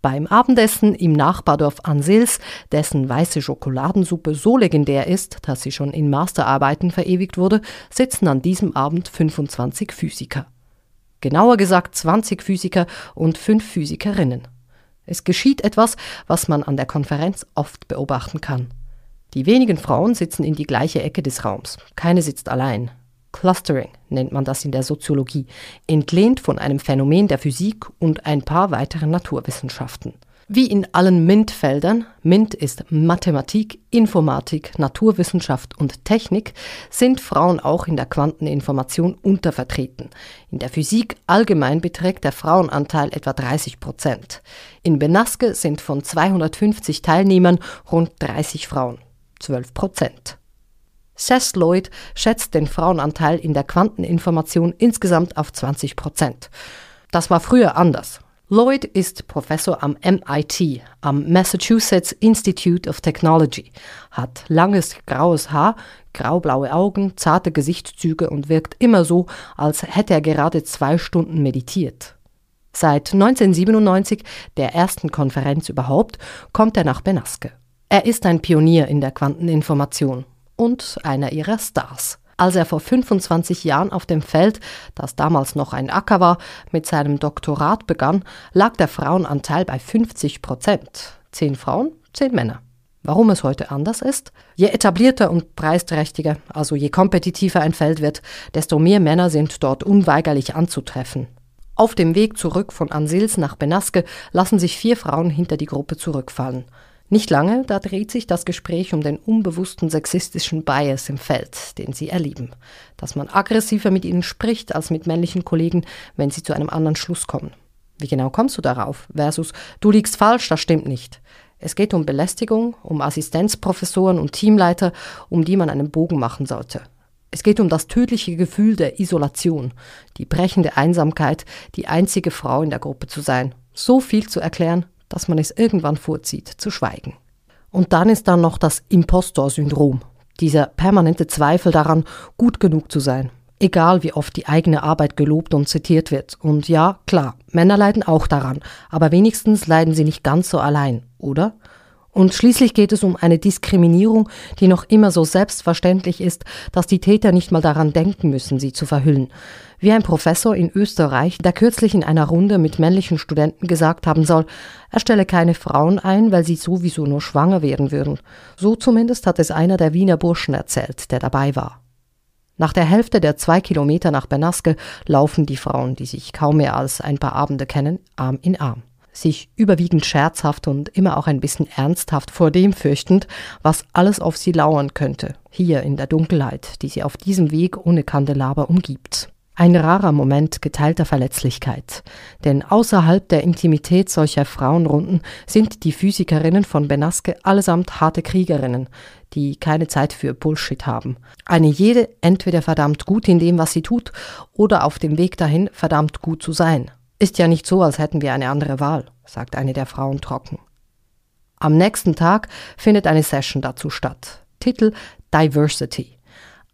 Beim Abendessen im Nachbardorf Ansils, dessen weiße Schokoladensuppe so legendär ist, dass sie schon in Masterarbeiten verewigt wurde, sitzen an diesem Abend 25 Physiker. Genauer gesagt 20 Physiker und 5 Physikerinnen. Es geschieht etwas, was man an der Konferenz oft beobachten kann. Die wenigen Frauen sitzen in die gleiche Ecke des Raums. Keine sitzt allein. Clustering nennt man das in der Soziologie, entlehnt von einem Phänomen der Physik und ein paar weiteren Naturwissenschaften. Wie in allen MINT-Feldern, MINT ist Mathematik, Informatik, Naturwissenschaft und Technik, sind Frauen auch in der Quanteninformation untervertreten. In der Physik allgemein beträgt der Frauenanteil etwa 30 Prozent. In Benaske sind von 250 Teilnehmern rund 30 Frauen, 12 Prozent. Seth Lloyd schätzt den Frauenanteil in der Quanteninformation insgesamt auf 20 Prozent. Das war früher anders. Lloyd ist Professor am MIT, am Massachusetts Institute of Technology, hat langes graues Haar, graublaue Augen, zarte Gesichtszüge und wirkt immer so, als hätte er gerade zwei Stunden meditiert. Seit 1997, der ersten Konferenz überhaupt, kommt er nach Benaske. Er ist ein Pionier in der Quanteninformation und einer ihrer Stars. Als er vor 25 Jahren auf dem Feld, das damals noch ein Acker war, mit seinem Doktorat begann, lag der Frauenanteil bei 50 Prozent. Zehn Frauen, zehn Männer. Warum es heute anders ist? Je etablierter und preisträchtiger, also je kompetitiver ein Feld wird, desto mehr Männer sind dort unweigerlich anzutreffen. Auf dem Weg zurück von Ansils nach Benaske lassen sich vier Frauen hinter die Gruppe zurückfallen. Nicht lange, da dreht sich das Gespräch um den unbewussten sexistischen Bias im Feld, den sie erleben. Dass man aggressiver mit ihnen spricht als mit männlichen Kollegen, wenn sie zu einem anderen Schluss kommen. Wie genau kommst du darauf? Versus, du liegst falsch, das stimmt nicht. Es geht um Belästigung, um Assistenzprofessoren und Teamleiter, um die man einen Bogen machen sollte. Es geht um das tödliche Gefühl der Isolation, die brechende Einsamkeit, die einzige Frau in der Gruppe zu sein. So viel zu erklären, dass man es irgendwann vorzieht, zu schweigen. Und dann ist da noch das Impostor-Syndrom, dieser permanente Zweifel daran, gut genug zu sein, egal wie oft die eigene Arbeit gelobt und zitiert wird. Und ja, klar, Männer leiden auch daran, aber wenigstens leiden sie nicht ganz so allein, oder? Und schließlich geht es um eine Diskriminierung, die noch immer so selbstverständlich ist, dass die Täter nicht mal daran denken müssen, sie zu verhüllen. Wie ein Professor in Österreich, der kürzlich in einer Runde mit männlichen Studenten gesagt haben soll, er stelle keine Frauen ein, weil sie sowieso nur schwanger werden würden. So zumindest hat es einer der Wiener Burschen erzählt, der dabei war. Nach der Hälfte der zwei Kilometer nach Bernaske laufen die Frauen, die sich kaum mehr als ein paar Abende kennen, Arm in Arm sich überwiegend scherzhaft und immer auch ein bisschen ernsthaft vor dem fürchtend, was alles auf sie lauern könnte, hier in der Dunkelheit, die sie auf diesem Weg ohne Kandelaber umgibt. Ein rarer Moment geteilter Verletzlichkeit, denn außerhalb der Intimität solcher Frauenrunden sind die Physikerinnen von Benaske allesamt harte Kriegerinnen, die keine Zeit für Bullshit haben. Eine jede entweder verdammt gut in dem, was sie tut, oder auf dem Weg dahin verdammt gut zu sein. Ist ja nicht so, als hätten wir eine andere Wahl, sagt eine der Frauen trocken. Am nächsten Tag findet eine Session dazu statt. Titel Diversity.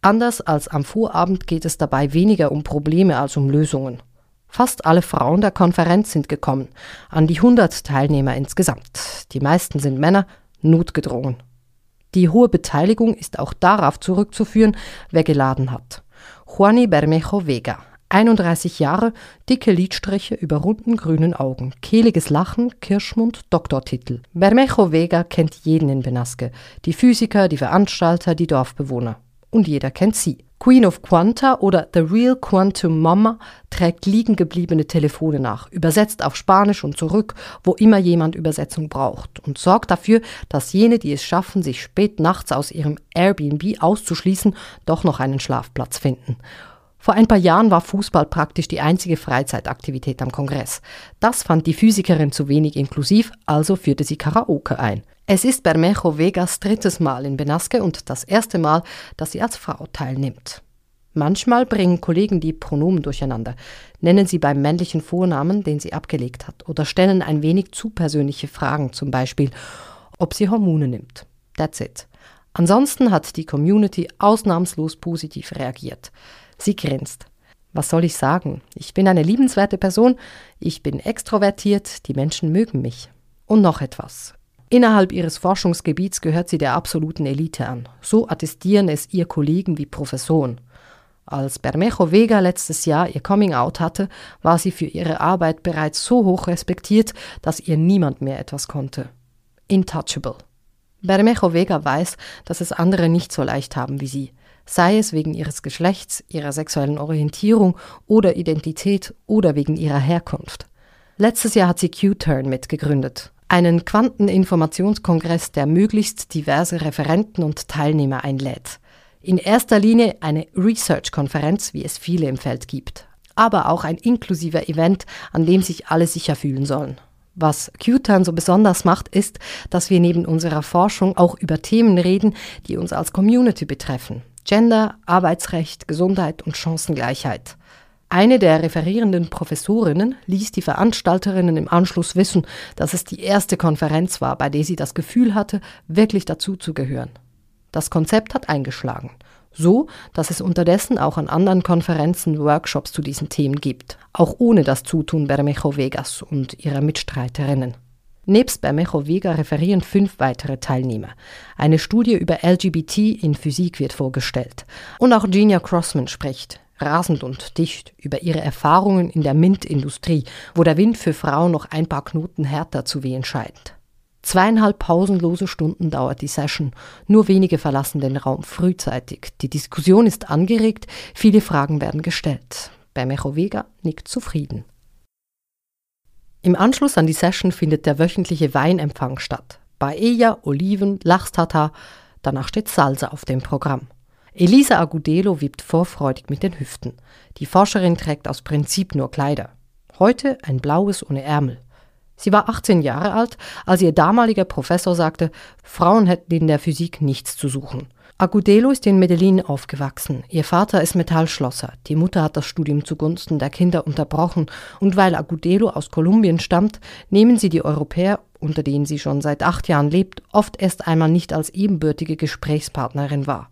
Anders als am Vorabend geht es dabei weniger um Probleme als um Lösungen. Fast alle Frauen der Konferenz sind gekommen, an die 100 Teilnehmer insgesamt. Die meisten sind Männer, notgedrungen. Die hohe Beteiligung ist auch darauf zurückzuführen, wer geladen hat. Juani Bermejo Vega, 31 Jahre, dicke Lidstriche über runden grünen Augen, kehliges Lachen, Kirschmund, Doktortitel. Bermejo Vega kennt jeden in Benaske, die Physiker, die Veranstalter, die Dorfbewohner. Und jeder kennt sie. Queen of Quanta oder The Real Quantum Mama trägt liegen gebliebene Telefone nach, übersetzt auf Spanisch und zurück, wo immer jemand Übersetzung braucht und sorgt dafür, dass jene, die es schaffen, sich spät nachts aus ihrem Airbnb auszuschließen, doch noch einen Schlafplatz finden. Vor ein paar Jahren war Fußball praktisch die einzige Freizeitaktivität am Kongress. Das fand die Physikerin zu wenig inklusiv, also führte sie Karaoke ein. Es ist Bermejo Vegas drittes Mal in Benaske und das erste Mal, dass sie als Frau teilnimmt. Manchmal bringen Kollegen die Pronomen durcheinander, nennen sie beim männlichen Vornamen, den sie abgelegt hat, oder stellen ein wenig zu persönliche Fragen, zum Beispiel, ob sie Hormone nimmt. That's it. Ansonsten hat die Community ausnahmslos positiv reagiert. Sie grinst. Was soll ich sagen? Ich bin eine liebenswerte Person, ich bin extrovertiert, die Menschen mögen mich. Und noch etwas. Innerhalb ihres Forschungsgebiets gehört sie der absoluten Elite an. So attestieren es ihr Kollegen wie Professoren. Als Bermejo Vega letztes Jahr ihr Coming-out hatte, war sie für ihre Arbeit bereits so hoch respektiert, dass ihr niemand mehr etwas konnte. Intouchable. Bermejo Vega weiß, dass es andere nicht so leicht haben wie sie, sei es wegen ihres Geschlechts, ihrer sexuellen Orientierung oder Identität oder wegen ihrer Herkunft. Letztes Jahr hat sie Q-Turn mitgegründet, einen Quanteninformationskongress, der möglichst diverse Referenten und Teilnehmer einlädt. In erster Linie eine Research-Konferenz, wie es viele im Feld gibt, aber auch ein inklusiver Event, an dem sich alle sicher fühlen sollen. Was Q-Turn so besonders macht, ist, dass wir neben unserer Forschung auch über Themen reden, die uns als Community betreffen. Gender, Arbeitsrecht, Gesundheit und Chancengleichheit. Eine der referierenden Professorinnen ließ die Veranstalterinnen im Anschluss wissen, dass es die erste Konferenz war, bei der sie das Gefühl hatte, wirklich dazuzugehören. Das Konzept hat eingeschlagen. So, dass es unterdessen auch an anderen Konferenzen Workshops zu diesen Themen gibt, auch ohne das Zutun Bermejo Vegas und ihrer Mitstreiterinnen. Nebst Bermejo Vega referieren fünf weitere Teilnehmer. Eine Studie über LGBT in Physik wird vorgestellt. Und auch Genia Crossman spricht rasend und dicht über ihre Erfahrungen in der MINT-Industrie, wo der Wind für Frauen noch ein paar Knoten härter zu wehen scheint. Zweieinhalb pausenlose Stunden dauert die Session. Nur wenige verlassen den Raum frühzeitig. Die Diskussion ist angeregt, viele Fragen werden gestellt. Bermejo Vega nickt zufrieden. Im Anschluss an die Session findet der wöchentliche Weinempfang statt. Paella, Oliven, Lachstata, danach steht Salsa auf dem Programm. Elisa Agudelo wippt vorfreudig mit den Hüften. Die Forscherin trägt aus Prinzip nur Kleider. Heute ein blaues ohne Ärmel. Sie war 18 Jahre alt, als ihr damaliger Professor sagte, Frauen hätten in der Physik nichts zu suchen. Agudelo ist in Medellin aufgewachsen. Ihr Vater ist Metallschlosser. Die Mutter hat das Studium zugunsten der Kinder unterbrochen. Und weil Agudelo aus Kolumbien stammt, nehmen sie die Europäer, unter denen sie schon seit acht Jahren lebt, oft erst einmal nicht als ebenbürtige Gesprächspartnerin wahr.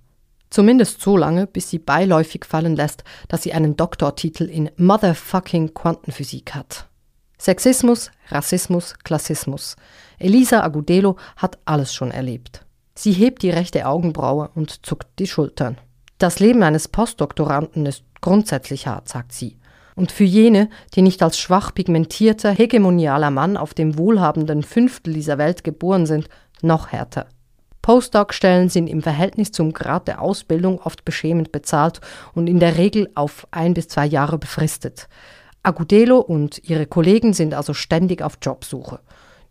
Zumindest so lange, bis sie beiläufig fallen lässt, dass sie einen Doktortitel in Motherfucking Quantenphysik hat. Sexismus, Rassismus, Klassismus. Elisa Agudelo hat alles schon erlebt. Sie hebt die rechte Augenbraue und zuckt die Schultern. Das Leben eines Postdoktoranden ist grundsätzlich hart, sagt sie. Und für jene, die nicht als schwach pigmentierter, hegemonialer Mann auf dem wohlhabenden Fünftel dieser Welt geboren sind, noch härter. Postdoc-Stellen sind im Verhältnis zum Grad der Ausbildung oft beschämend bezahlt und in der Regel auf ein bis zwei Jahre befristet. Agudelo und ihre Kollegen sind also ständig auf Jobsuche.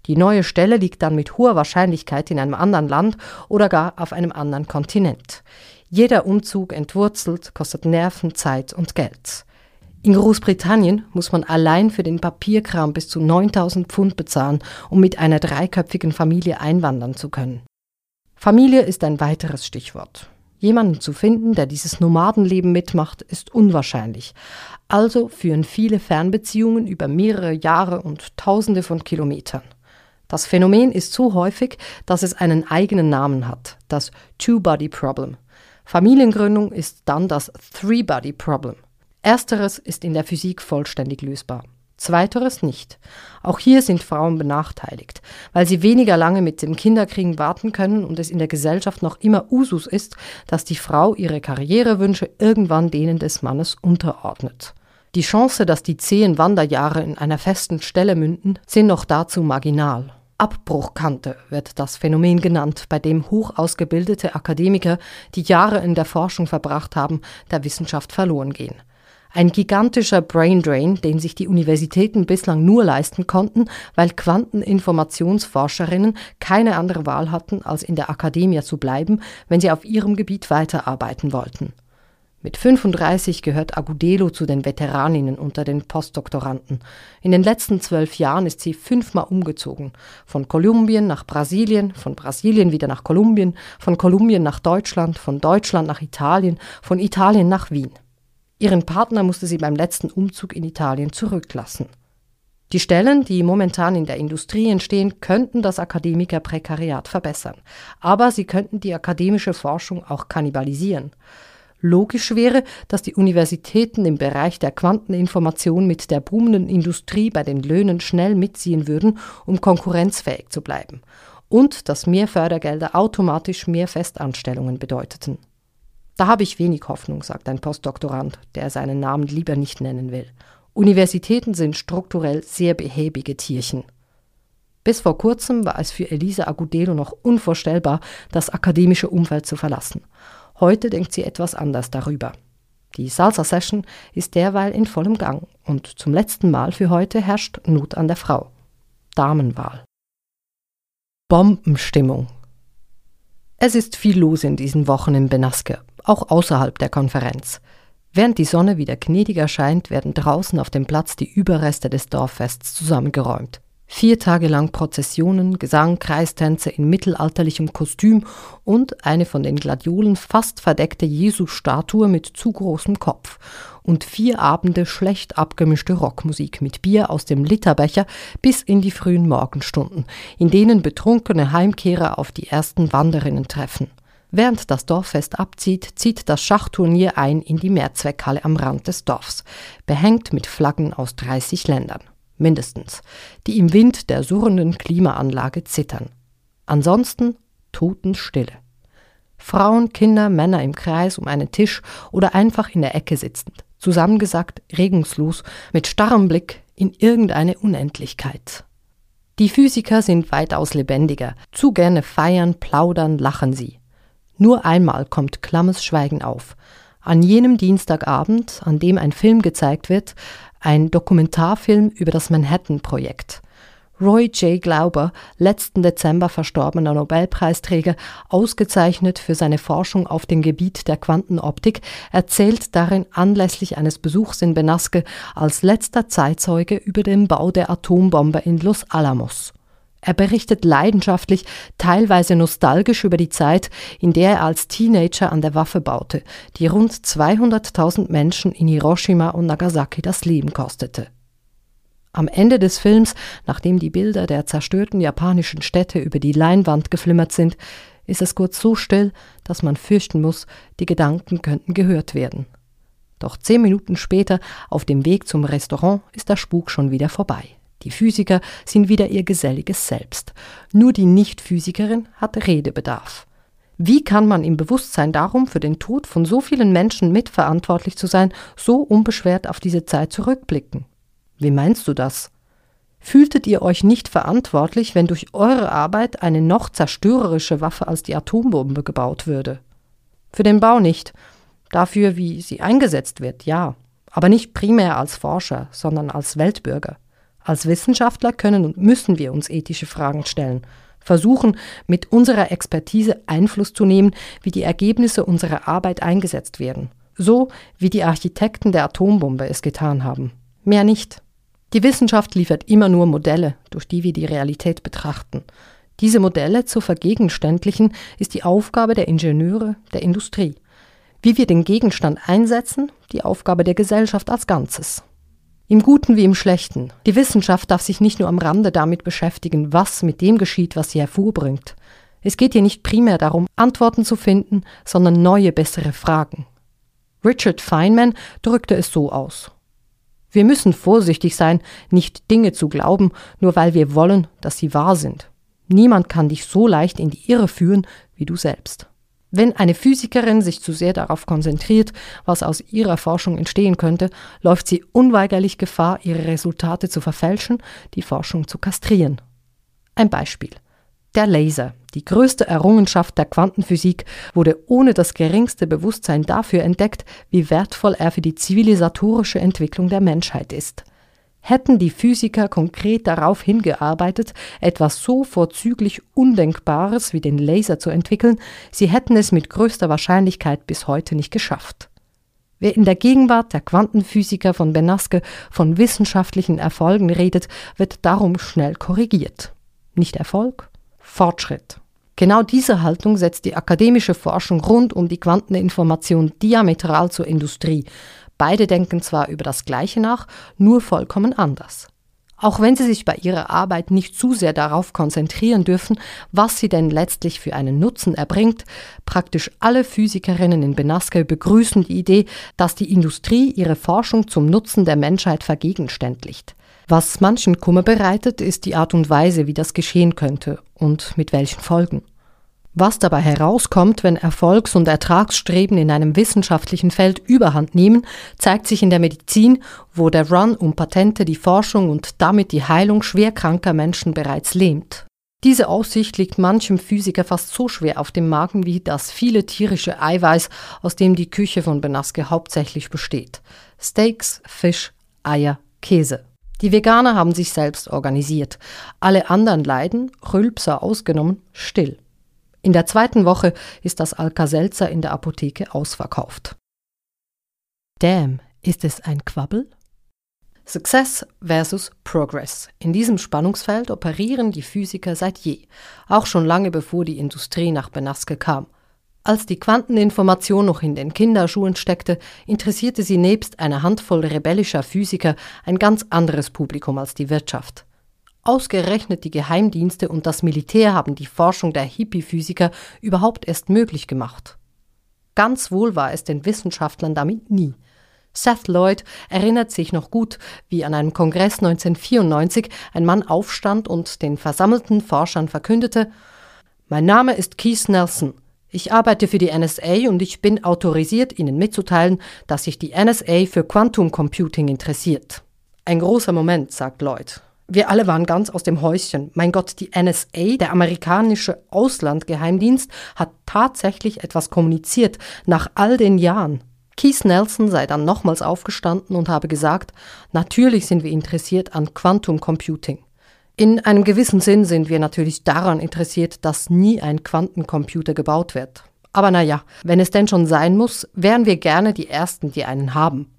Die neue Stelle liegt dann mit hoher Wahrscheinlichkeit in einem anderen Land oder gar auf einem anderen Kontinent. Jeder Umzug entwurzelt, kostet Nerven, Zeit und Geld. In Großbritannien muss man allein für den Papierkram bis zu 9000 Pfund bezahlen, um mit einer dreiköpfigen Familie einwandern zu können. Familie ist ein weiteres Stichwort. Jemanden zu finden, der dieses Nomadenleben mitmacht, ist unwahrscheinlich. Also führen viele Fernbeziehungen über mehrere Jahre und Tausende von Kilometern. Das Phänomen ist so häufig, dass es einen eigenen Namen hat, das Two-Body-Problem. Familiengründung ist dann das Three-Body-Problem. Ersteres ist in der Physik vollständig lösbar. Zweiteres nicht. Auch hier sind Frauen benachteiligt, weil sie weniger lange mit dem Kinderkriegen warten können und es in der Gesellschaft noch immer Usus ist, dass die Frau ihre Karrierewünsche irgendwann denen des Mannes unterordnet. Die Chance, dass die zehn Wanderjahre in einer festen Stelle münden, sind noch dazu marginal. Abbruchkante wird das Phänomen genannt, bei dem hoch ausgebildete Akademiker, die Jahre in der Forschung verbracht haben, der Wissenschaft verloren gehen. Ein gigantischer Braindrain, den sich die Universitäten bislang nur leisten konnten, weil Quanteninformationsforscherinnen keine andere Wahl hatten, als in der Akademie zu bleiben, wenn sie auf ihrem Gebiet weiterarbeiten wollten. Mit 35 gehört Agudelo zu den Veteraninnen unter den Postdoktoranden. In den letzten zwölf Jahren ist sie fünfmal umgezogen. Von Kolumbien nach Brasilien, von Brasilien wieder nach Kolumbien, von Kolumbien nach Deutschland, von Deutschland nach Italien, von Italien nach Wien. Ihren Partner musste sie beim letzten Umzug in Italien zurücklassen. Die Stellen, die momentan in der Industrie entstehen, könnten das Akademikerprekariat verbessern. Aber sie könnten die akademische Forschung auch kannibalisieren. Logisch wäre, dass die Universitäten im Bereich der Quanteninformation mit der boomenden Industrie bei den Löhnen schnell mitziehen würden, um konkurrenzfähig zu bleiben. Und dass mehr Fördergelder automatisch mehr Festanstellungen bedeuteten. Da habe ich wenig Hoffnung, sagt ein Postdoktorand, der seinen Namen lieber nicht nennen will. Universitäten sind strukturell sehr behäbige Tierchen. Bis vor kurzem war es für Elisa Agudelo noch unvorstellbar, das akademische Umfeld zu verlassen. Heute denkt sie etwas anders darüber. Die Salsa-Session ist derweil in vollem Gang und zum letzten Mal für heute herrscht Not an der Frau. Damenwahl. Bombenstimmung. Es ist viel los in diesen Wochen in Benaske, auch außerhalb der Konferenz. Während die Sonne wieder gnädig erscheint, werden draußen auf dem Platz die Überreste des Dorffests zusammengeräumt. Vier Tage lang Prozessionen, Gesang, Kreistänze in mittelalterlichem Kostüm und eine von den Gladiolen fast verdeckte Jesus-Statue mit zu großem Kopf und vier Abende schlecht abgemischte Rockmusik mit Bier aus dem Literbecher bis in die frühen Morgenstunden, in denen betrunkene Heimkehrer auf die ersten Wanderinnen treffen. Während das Dorffest abzieht, zieht das Schachturnier ein in die Mehrzweckhalle am Rand des Dorfs, behängt mit Flaggen aus 30 Ländern mindestens, die im Wind der surrenden Klimaanlage zittern. Ansonsten Totenstille. Frauen, Kinder, Männer im Kreis um einen Tisch oder einfach in der Ecke sitzend, zusammengesackt, regungslos, mit starrem Blick in irgendeine Unendlichkeit. Die Physiker sind weitaus lebendiger, zu gerne feiern, plaudern, lachen sie. Nur einmal kommt klammes Schweigen auf. An jenem Dienstagabend, an dem ein Film gezeigt wird, ein Dokumentarfilm über das Manhattan-Projekt. Roy J. Glauber, letzten Dezember verstorbener Nobelpreisträger, ausgezeichnet für seine Forschung auf dem Gebiet der Quantenoptik, erzählt darin anlässlich eines Besuchs in Benaske als letzter Zeitzeuge über den Bau der Atombombe in Los Alamos. Er berichtet leidenschaftlich, teilweise nostalgisch über die Zeit, in der er als Teenager an der Waffe baute, die rund 200.000 Menschen in Hiroshima und Nagasaki das Leben kostete. Am Ende des Films, nachdem die Bilder der zerstörten japanischen Städte über die Leinwand geflimmert sind, ist es kurz so still, dass man fürchten muss, die Gedanken könnten gehört werden. Doch zehn Minuten später, auf dem Weg zum Restaurant, ist der Spuk schon wieder vorbei. Die Physiker sind wieder ihr geselliges Selbst. Nur die Nicht-Physikerin hat Redebedarf. Wie kann man im Bewusstsein darum, für den Tod von so vielen Menschen mitverantwortlich zu sein, so unbeschwert auf diese Zeit zurückblicken? Wie meinst du das? Fühltet ihr euch nicht verantwortlich, wenn durch eure Arbeit eine noch zerstörerische Waffe als die Atombombe gebaut würde? Für den Bau nicht. Dafür, wie sie eingesetzt wird, ja. Aber nicht primär als Forscher, sondern als Weltbürger. Als Wissenschaftler können und müssen wir uns ethische Fragen stellen, versuchen, mit unserer Expertise Einfluss zu nehmen, wie die Ergebnisse unserer Arbeit eingesetzt werden, so wie die Architekten der Atombombe es getan haben. Mehr nicht. Die Wissenschaft liefert immer nur Modelle, durch die wir die Realität betrachten. Diese Modelle zu vergegenständlichen, ist die Aufgabe der Ingenieure, der Industrie. Wie wir den Gegenstand einsetzen, die Aufgabe der Gesellschaft als Ganzes. Im Guten wie im Schlechten. Die Wissenschaft darf sich nicht nur am Rande damit beschäftigen, was mit dem geschieht, was sie hervorbringt. Es geht hier nicht primär darum, Antworten zu finden, sondern neue, bessere Fragen. Richard Feynman drückte es so aus. Wir müssen vorsichtig sein, nicht Dinge zu glauben, nur weil wir wollen, dass sie wahr sind. Niemand kann dich so leicht in die Irre führen wie du selbst. Wenn eine Physikerin sich zu sehr darauf konzentriert, was aus ihrer Forschung entstehen könnte, läuft sie unweigerlich Gefahr, ihre Resultate zu verfälschen, die Forschung zu kastrieren. Ein Beispiel. Der Laser, die größte Errungenschaft der Quantenphysik, wurde ohne das geringste Bewusstsein dafür entdeckt, wie wertvoll er für die zivilisatorische Entwicklung der Menschheit ist. Hätten die Physiker konkret darauf hingearbeitet, etwas so vorzüglich Undenkbares wie den Laser zu entwickeln, sie hätten es mit größter Wahrscheinlichkeit bis heute nicht geschafft. Wer in der Gegenwart der Quantenphysiker von Benaske von wissenschaftlichen Erfolgen redet, wird darum schnell korrigiert. Nicht Erfolg, Fortschritt. Genau diese Haltung setzt die akademische Forschung rund um die Quanteninformation diametral zur Industrie, Beide denken zwar über das Gleiche nach, nur vollkommen anders. auch wenn sie sich bei ihrer Arbeit nicht zu sehr darauf konzentrieren dürfen, was sie denn letztlich für einen Nutzen erbringt. Praktisch alle Physikerinnen in Benaske begrüßen die Idee, dass die Industrie ihre Forschung zum Nutzen der Menschheit vergegenständlicht. Was manchen Kummer bereitet, ist die Art und Weise, wie das geschehen könnte und mit welchen Folgen. Was dabei herauskommt, wenn Erfolgs- und Ertragsstreben in einem wissenschaftlichen Feld überhand nehmen, zeigt sich in der Medizin, wo der Run um Patente die Forschung und damit die Heilung schwerkranker Menschen bereits lähmt. Diese Aussicht liegt manchem Physiker fast so schwer auf dem Magen wie das viele tierische Eiweiß, aus dem die Küche von Benaske hauptsächlich besteht. Steaks, Fisch, Eier, Käse. Die Veganer haben sich selbst organisiert. Alle anderen leiden, Rülpser ausgenommen, still. In der zweiten Woche ist das Alka-Seltzer in der Apotheke ausverkauft. Damn, ist es ein Quabbel? Success versus Progress. In diesem Spannungsfeld operieren die Physiker seit je, auch schon lange bevor die Industrie nach Benaske kam. Als die Quanteninformation noch in den Kinderschuhen steckte, interessierte sie nebst einer Handvoll rebellischer Physiker ein ganz anderes Publikum als die Wirtschaft. Ausgerechnet die Geheimdienste und das Militär haben die Forschung der Hippie-Physiker überhaupt erst möglich gemacht. Ganz wohl war es den Wissenschaftlern damit nie. Seth Lloyd erinnert sich noch gut, wie an einem Kongress 1994 ein Mann aufstand und den versammelten Forschern verkündete Mein Name ist Keith Nelson. Ich arbeite für die NSA und ich bin autorisiert, Ihnen mitzuteilen, dass sich die NSA für Quantum Computing interessiert. Ein großer Moment, sagt Lloyd. Wir alle waren ganz aus dem Häuschen. Mein Gott, die NSA, der amerikanische Auslandgeheimdienst, hat tatsächlich etwas kommuniziert nach all den Jahren. Keith Nelson sei dann nochmals aufgestanden und habe gesagt, natürlich sind wir interessiert an Quantum Computing. In einem gewissen Sinn sind wir natürlich daran interessiert, dass nie ein Quantencomputer gebaut wird. Aber naja, wenn es denn schon sein muss, wären wir gerne die Ersten, die einen haben.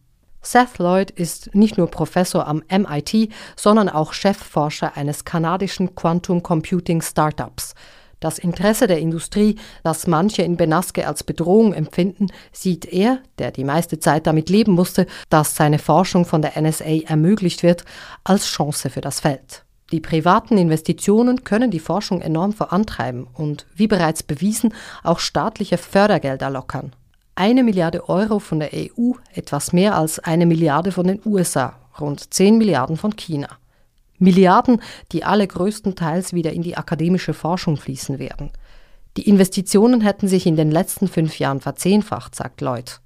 Seth Lloyd ist nicht nur Professor am MIT, sondern auch Chefforscher eines kanadischen Quantum Computing Startups. Das Interesse der Industrie, das manche in Benaske als Bedrohung empfinden, sieht er, der die meiste Zeit damit leben musste, dass seine Forschung von der NSA ermöglicht wird, als Chance für das Feld. Die privaten Investitionen können die Forschung enorm vorantreiben und, wie bereits bewiesen, auch staatliche Fördergelder lockern eine Milliarde Euro von der EU, etwas mehr als eine Milliarde von den USA, rund 10 Milliarden von China. Milliarden, die alle größtenteils wieder in die akademische Forschung fließen werden. Die Investitionen hätten sich in den letzten fünf Jahren verzehnfacht, sagt Lloyd.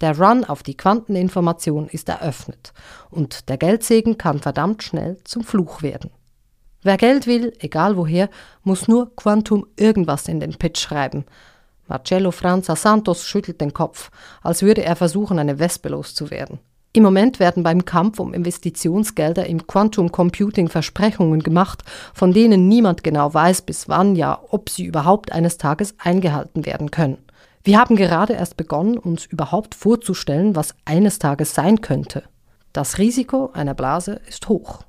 Der Run auf die Quanteninformation ist eröffnet und der Geldsegen kann verdammt schnell zum Fluch werden. Wer Geld will, egal woher, muss nur Quantum irgendwas in den Pitch schreiben Marcello Franza Santos schüttelt den Kopf, als würde er versuchen, eine Wespe loszuwerden. Im Moment werden beim Kampf um Investitionsgelder im Quantum Computing Versprechungen gemacht, von denen niemand genau weiß, bis wann ja, ob sie überhaupt eines Tages eingehalten werden können. Wir haben gerade erst begonnen, uns überhaupt vorzustellen, was eines Tages sein könnte. Das Risiko einer Blase ist hoch.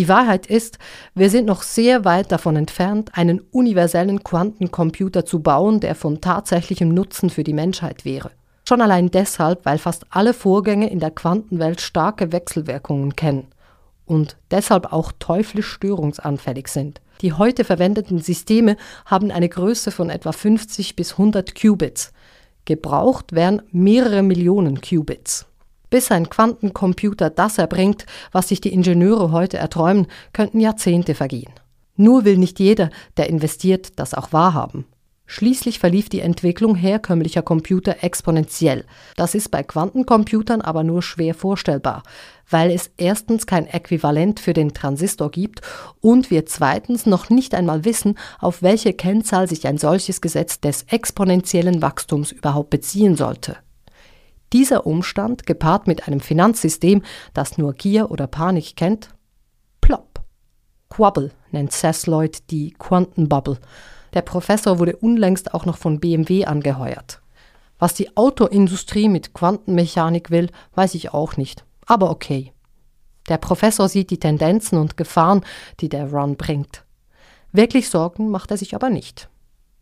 Die Wahrheit ist, wir sind noch sehr weit davon entfernt, einen universellen Quantencomputer zu bauen, der von tatsächlichem Nutzen für die Menschheit wäre. Schon allein deshalb, weil fast alle Vorgänge in der Quantenwelt starke Wechselwirkungen kennen und deshalb auch teuflisch störungsanfällig sind. Die heute verwendeten Systeme haben eine Größe von etwa 50 bis 100 Qubits. Gebraucht werden mehrere Millionen Qubits. Bis ein Quantencomputer das erbringt, was sich die Ingenieure heute erträumen, könnten Jahrzehnte vergehen. Nur will nicht jeder, der investiert, das auch wahrhaben. Schließlich verlief die Entwicklung herkömmlicher Computer exponentiell. Das ist bei Quantencomputern aber nur schwer vorstellbar, weil es erstens kein Äquivalent für den Transistor gibt und wir zweitens noch nicht einmal wissen, auf welche Kennzahl sich ein solches Gesetz des exponentiellen Wachstums überhaupt beziehen sollte. Dieser Umstand, gepaart mit einem Finanzsystem, das nur Gier oder Panik kennt, plopp. Quabble nennt Seth Lloyd die Quantenbubble. Der Professor wurde unlängst auch noch von BMW angeheuert. Was die Autoindustrie mit Quantenmechanik will, weiß ich auch nicht. Aber okay. Der Professor sieht die Tendenzen und Gefahren, die der Run bringt. Wirklich Sorgen macht er sich aber nicht.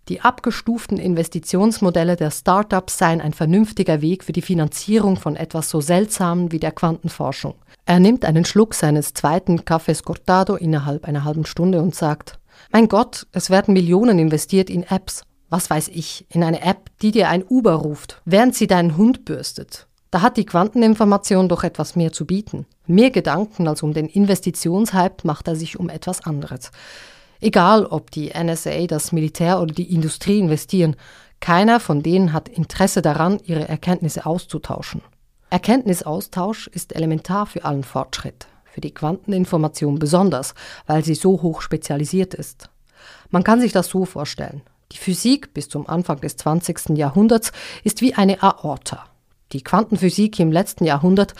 Die abgestuften Investitionsmodelle der Startups seien ein vernünftiger Weg für die Finanzierung von etwas so Seltsamen wie der Quantenforschung. Er nimmt einen Schluck seines zweiten Cafés Cortado innerhalb einer halben Stunde und sagt, mein Gott, es werden Millionen investiert in Apps. Was weiß ich, in eine App, die dir ein Uber ruft, während sie deinen Hund bürstet. Da hat die Quanteninformation doch etwas mehr zu bieten. Mehr Gedanken als um den Investitionshype macht er sich um etwas anderes. Egal, ob die NSA, das Militär oder die Industrie investieren, keiner von denen hat Interesse daran, ihre Erkenntnisse auszutauschen. Erkenntnisaustausch ist elementar für allen Fortschritt, für die Quanteninformation besonders, weil sie so hoch spezialisiert ist. Man kann sich das so vorstellen. Die Physik bis zum Anfang des 20. Jahrhunderts ist wie eine Aorta. Die Quantenphysik im letzten Jahrhundert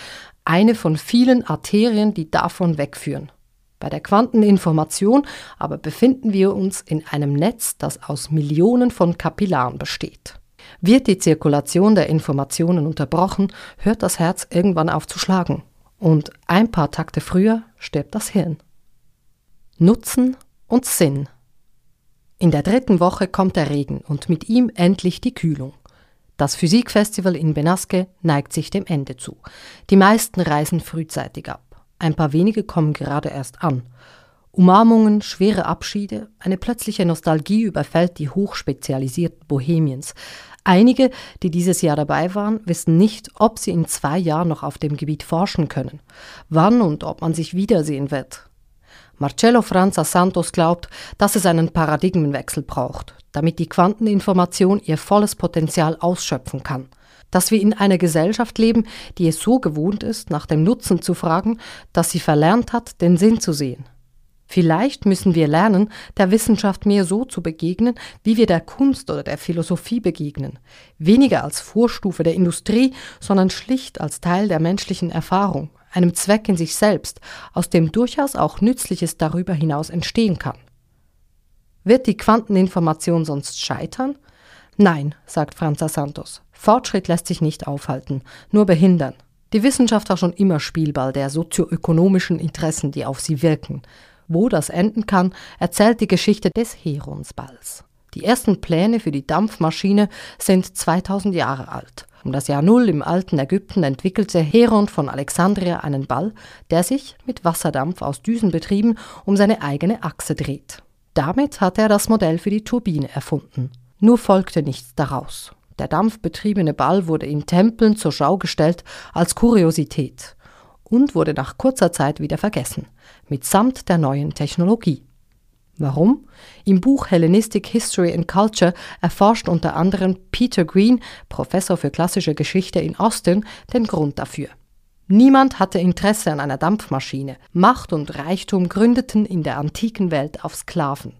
eine von vielen Arterien, die davon wegführen. Bei der Quanteninformation aber befinden wir uns in einem Netz, das aus Millionen von Kapillaren besteht. Wird die Zirkulation der Informationen unterbrochen, hört das Herz irgendwann auf zu schlagen. Und ein paar Takte früher stirbt das Hirn. Nutzen und Sinn. In der dritten Woche kommt der Regen und mit ihm endlich die Kühlung. Das Physikfestival in Benasque neigt sich dem Ende zu. Die meisten reisen frühzeitig ab. Ein paar wenige kommen gerade erst an. Umarmungen, schwere Abschiede, eine plötzliche Nostalgie überfällt die hochspezialisierten Bohemiens. Einige, die dieses Jahr dabei waren, wissen nicht, ob sie in zwei Jahren noch auf dem Gebiet forschen können, wann und ob man sich wiedersehen wird. Marcello Franza Santos glaubt, dass es einen Paradigmenwechsel braucht, damit die Quanteninformation ihr volles Potenzial ausschöpfen kann dass wir in einer Gesellschaft leben, die es so gewohnt ist, nach dem Nutzen zu fragen, dass sie verlernt hat, den Sinn zu sehen. Vielleicht müssen wir lernen, der Wissenschaft mehr so zu begegnen, wie wir der Kunst oder der Philosophie begegnen, weniger als Vorstufe der Industrie, sondern schlicht als Teil der menschlichen Erfahrung, einem Zweck in sich selbst, aus dem durchaus auch Nützliches darüber hinaus entstehen kann. Wird die Quanteninformation sonst scheitern? Nein, sagt Franza Santos. Fortschritt lässt sich nicht aufhalten, nur behindern. Die Wissenschaft war schon immer Spielball der sozioökonomischen Interessen, die auf sie wirken. Wo das enden kann, erzählt die Geschichte des Heronsballs. Die ersten Pläne für die Dampfmaschine sind 2000 Jahre alt. Um das Jahr Null im alten Ägypten entwickelte Heron von Alexandria einen Ball, der sich mit Wasserdampf aus Düsen betrieben um seine eigene Achse dreht. Damit hat er das Modell für die Turbine erfunden. Nur folgte nichts daraus. Der dampfbetriebene Ball wurde in Tempeln zur Schau gestellt als Kuriosität und wurde nach kurzer Zeit wieder vergessen, mitsamt der neuen Technologie. Warum? Im Buch Hellenistic History and Culture erforscht unter anderem Peter Green, Professor für klassische Geschichte in Austin, den Grund dafür. Niemand hatte Interesse an einer Dampfmaschine. Macht und Reichtum gründeten in der antiken Welt auf Sklaven.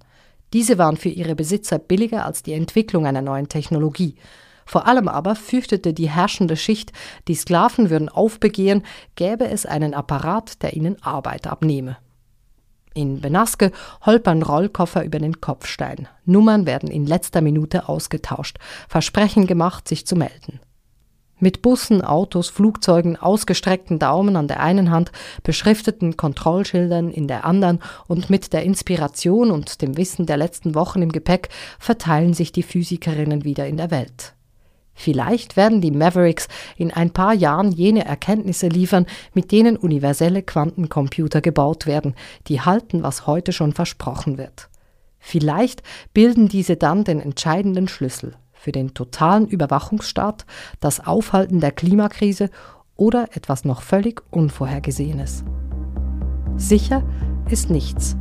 Diese waren für ihre Besitzer billiger als die Entwicklung einer neuen Technologie. Vor allem aber fürchtete die herrschende Schicht, die Sklaven würden aufbegehren, gäbe es einen Apparat, der ihnen Arbeit abnehme. In Benasque holpern Rollkoffer über den Kopfstein. Nummern werden in letzter Minute ausgetauscht, Versprechen gemacht, sich zu melden. Mit Bussen, Autos, Flugzeugen, ausgestreckten Daumen an der einen Hand, beschrifteten Kontrollschildern in der anderen und mit der Inspiration und dem Wissen der letzten Wochen im Gepäck verteilen sich die Physikerinnen wieder in der Welt. Vielleicht werden die Mavericks in ein paar Jahren jene Erkenntnisse liefern, mit denen universelle Quantencomputer gebaut werden, die halten, was heute schon versprochen wird. Vielleicht bilden diese dann den entscheidenden Schlüssel für den totalen Überwachungsstaat, das Aufhalten der Klimakrise oder etwas noch völlig Unvorhergesehenes. Sicher ist nichts.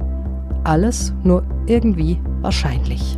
Alles nur irgendwie wahrscheinlich.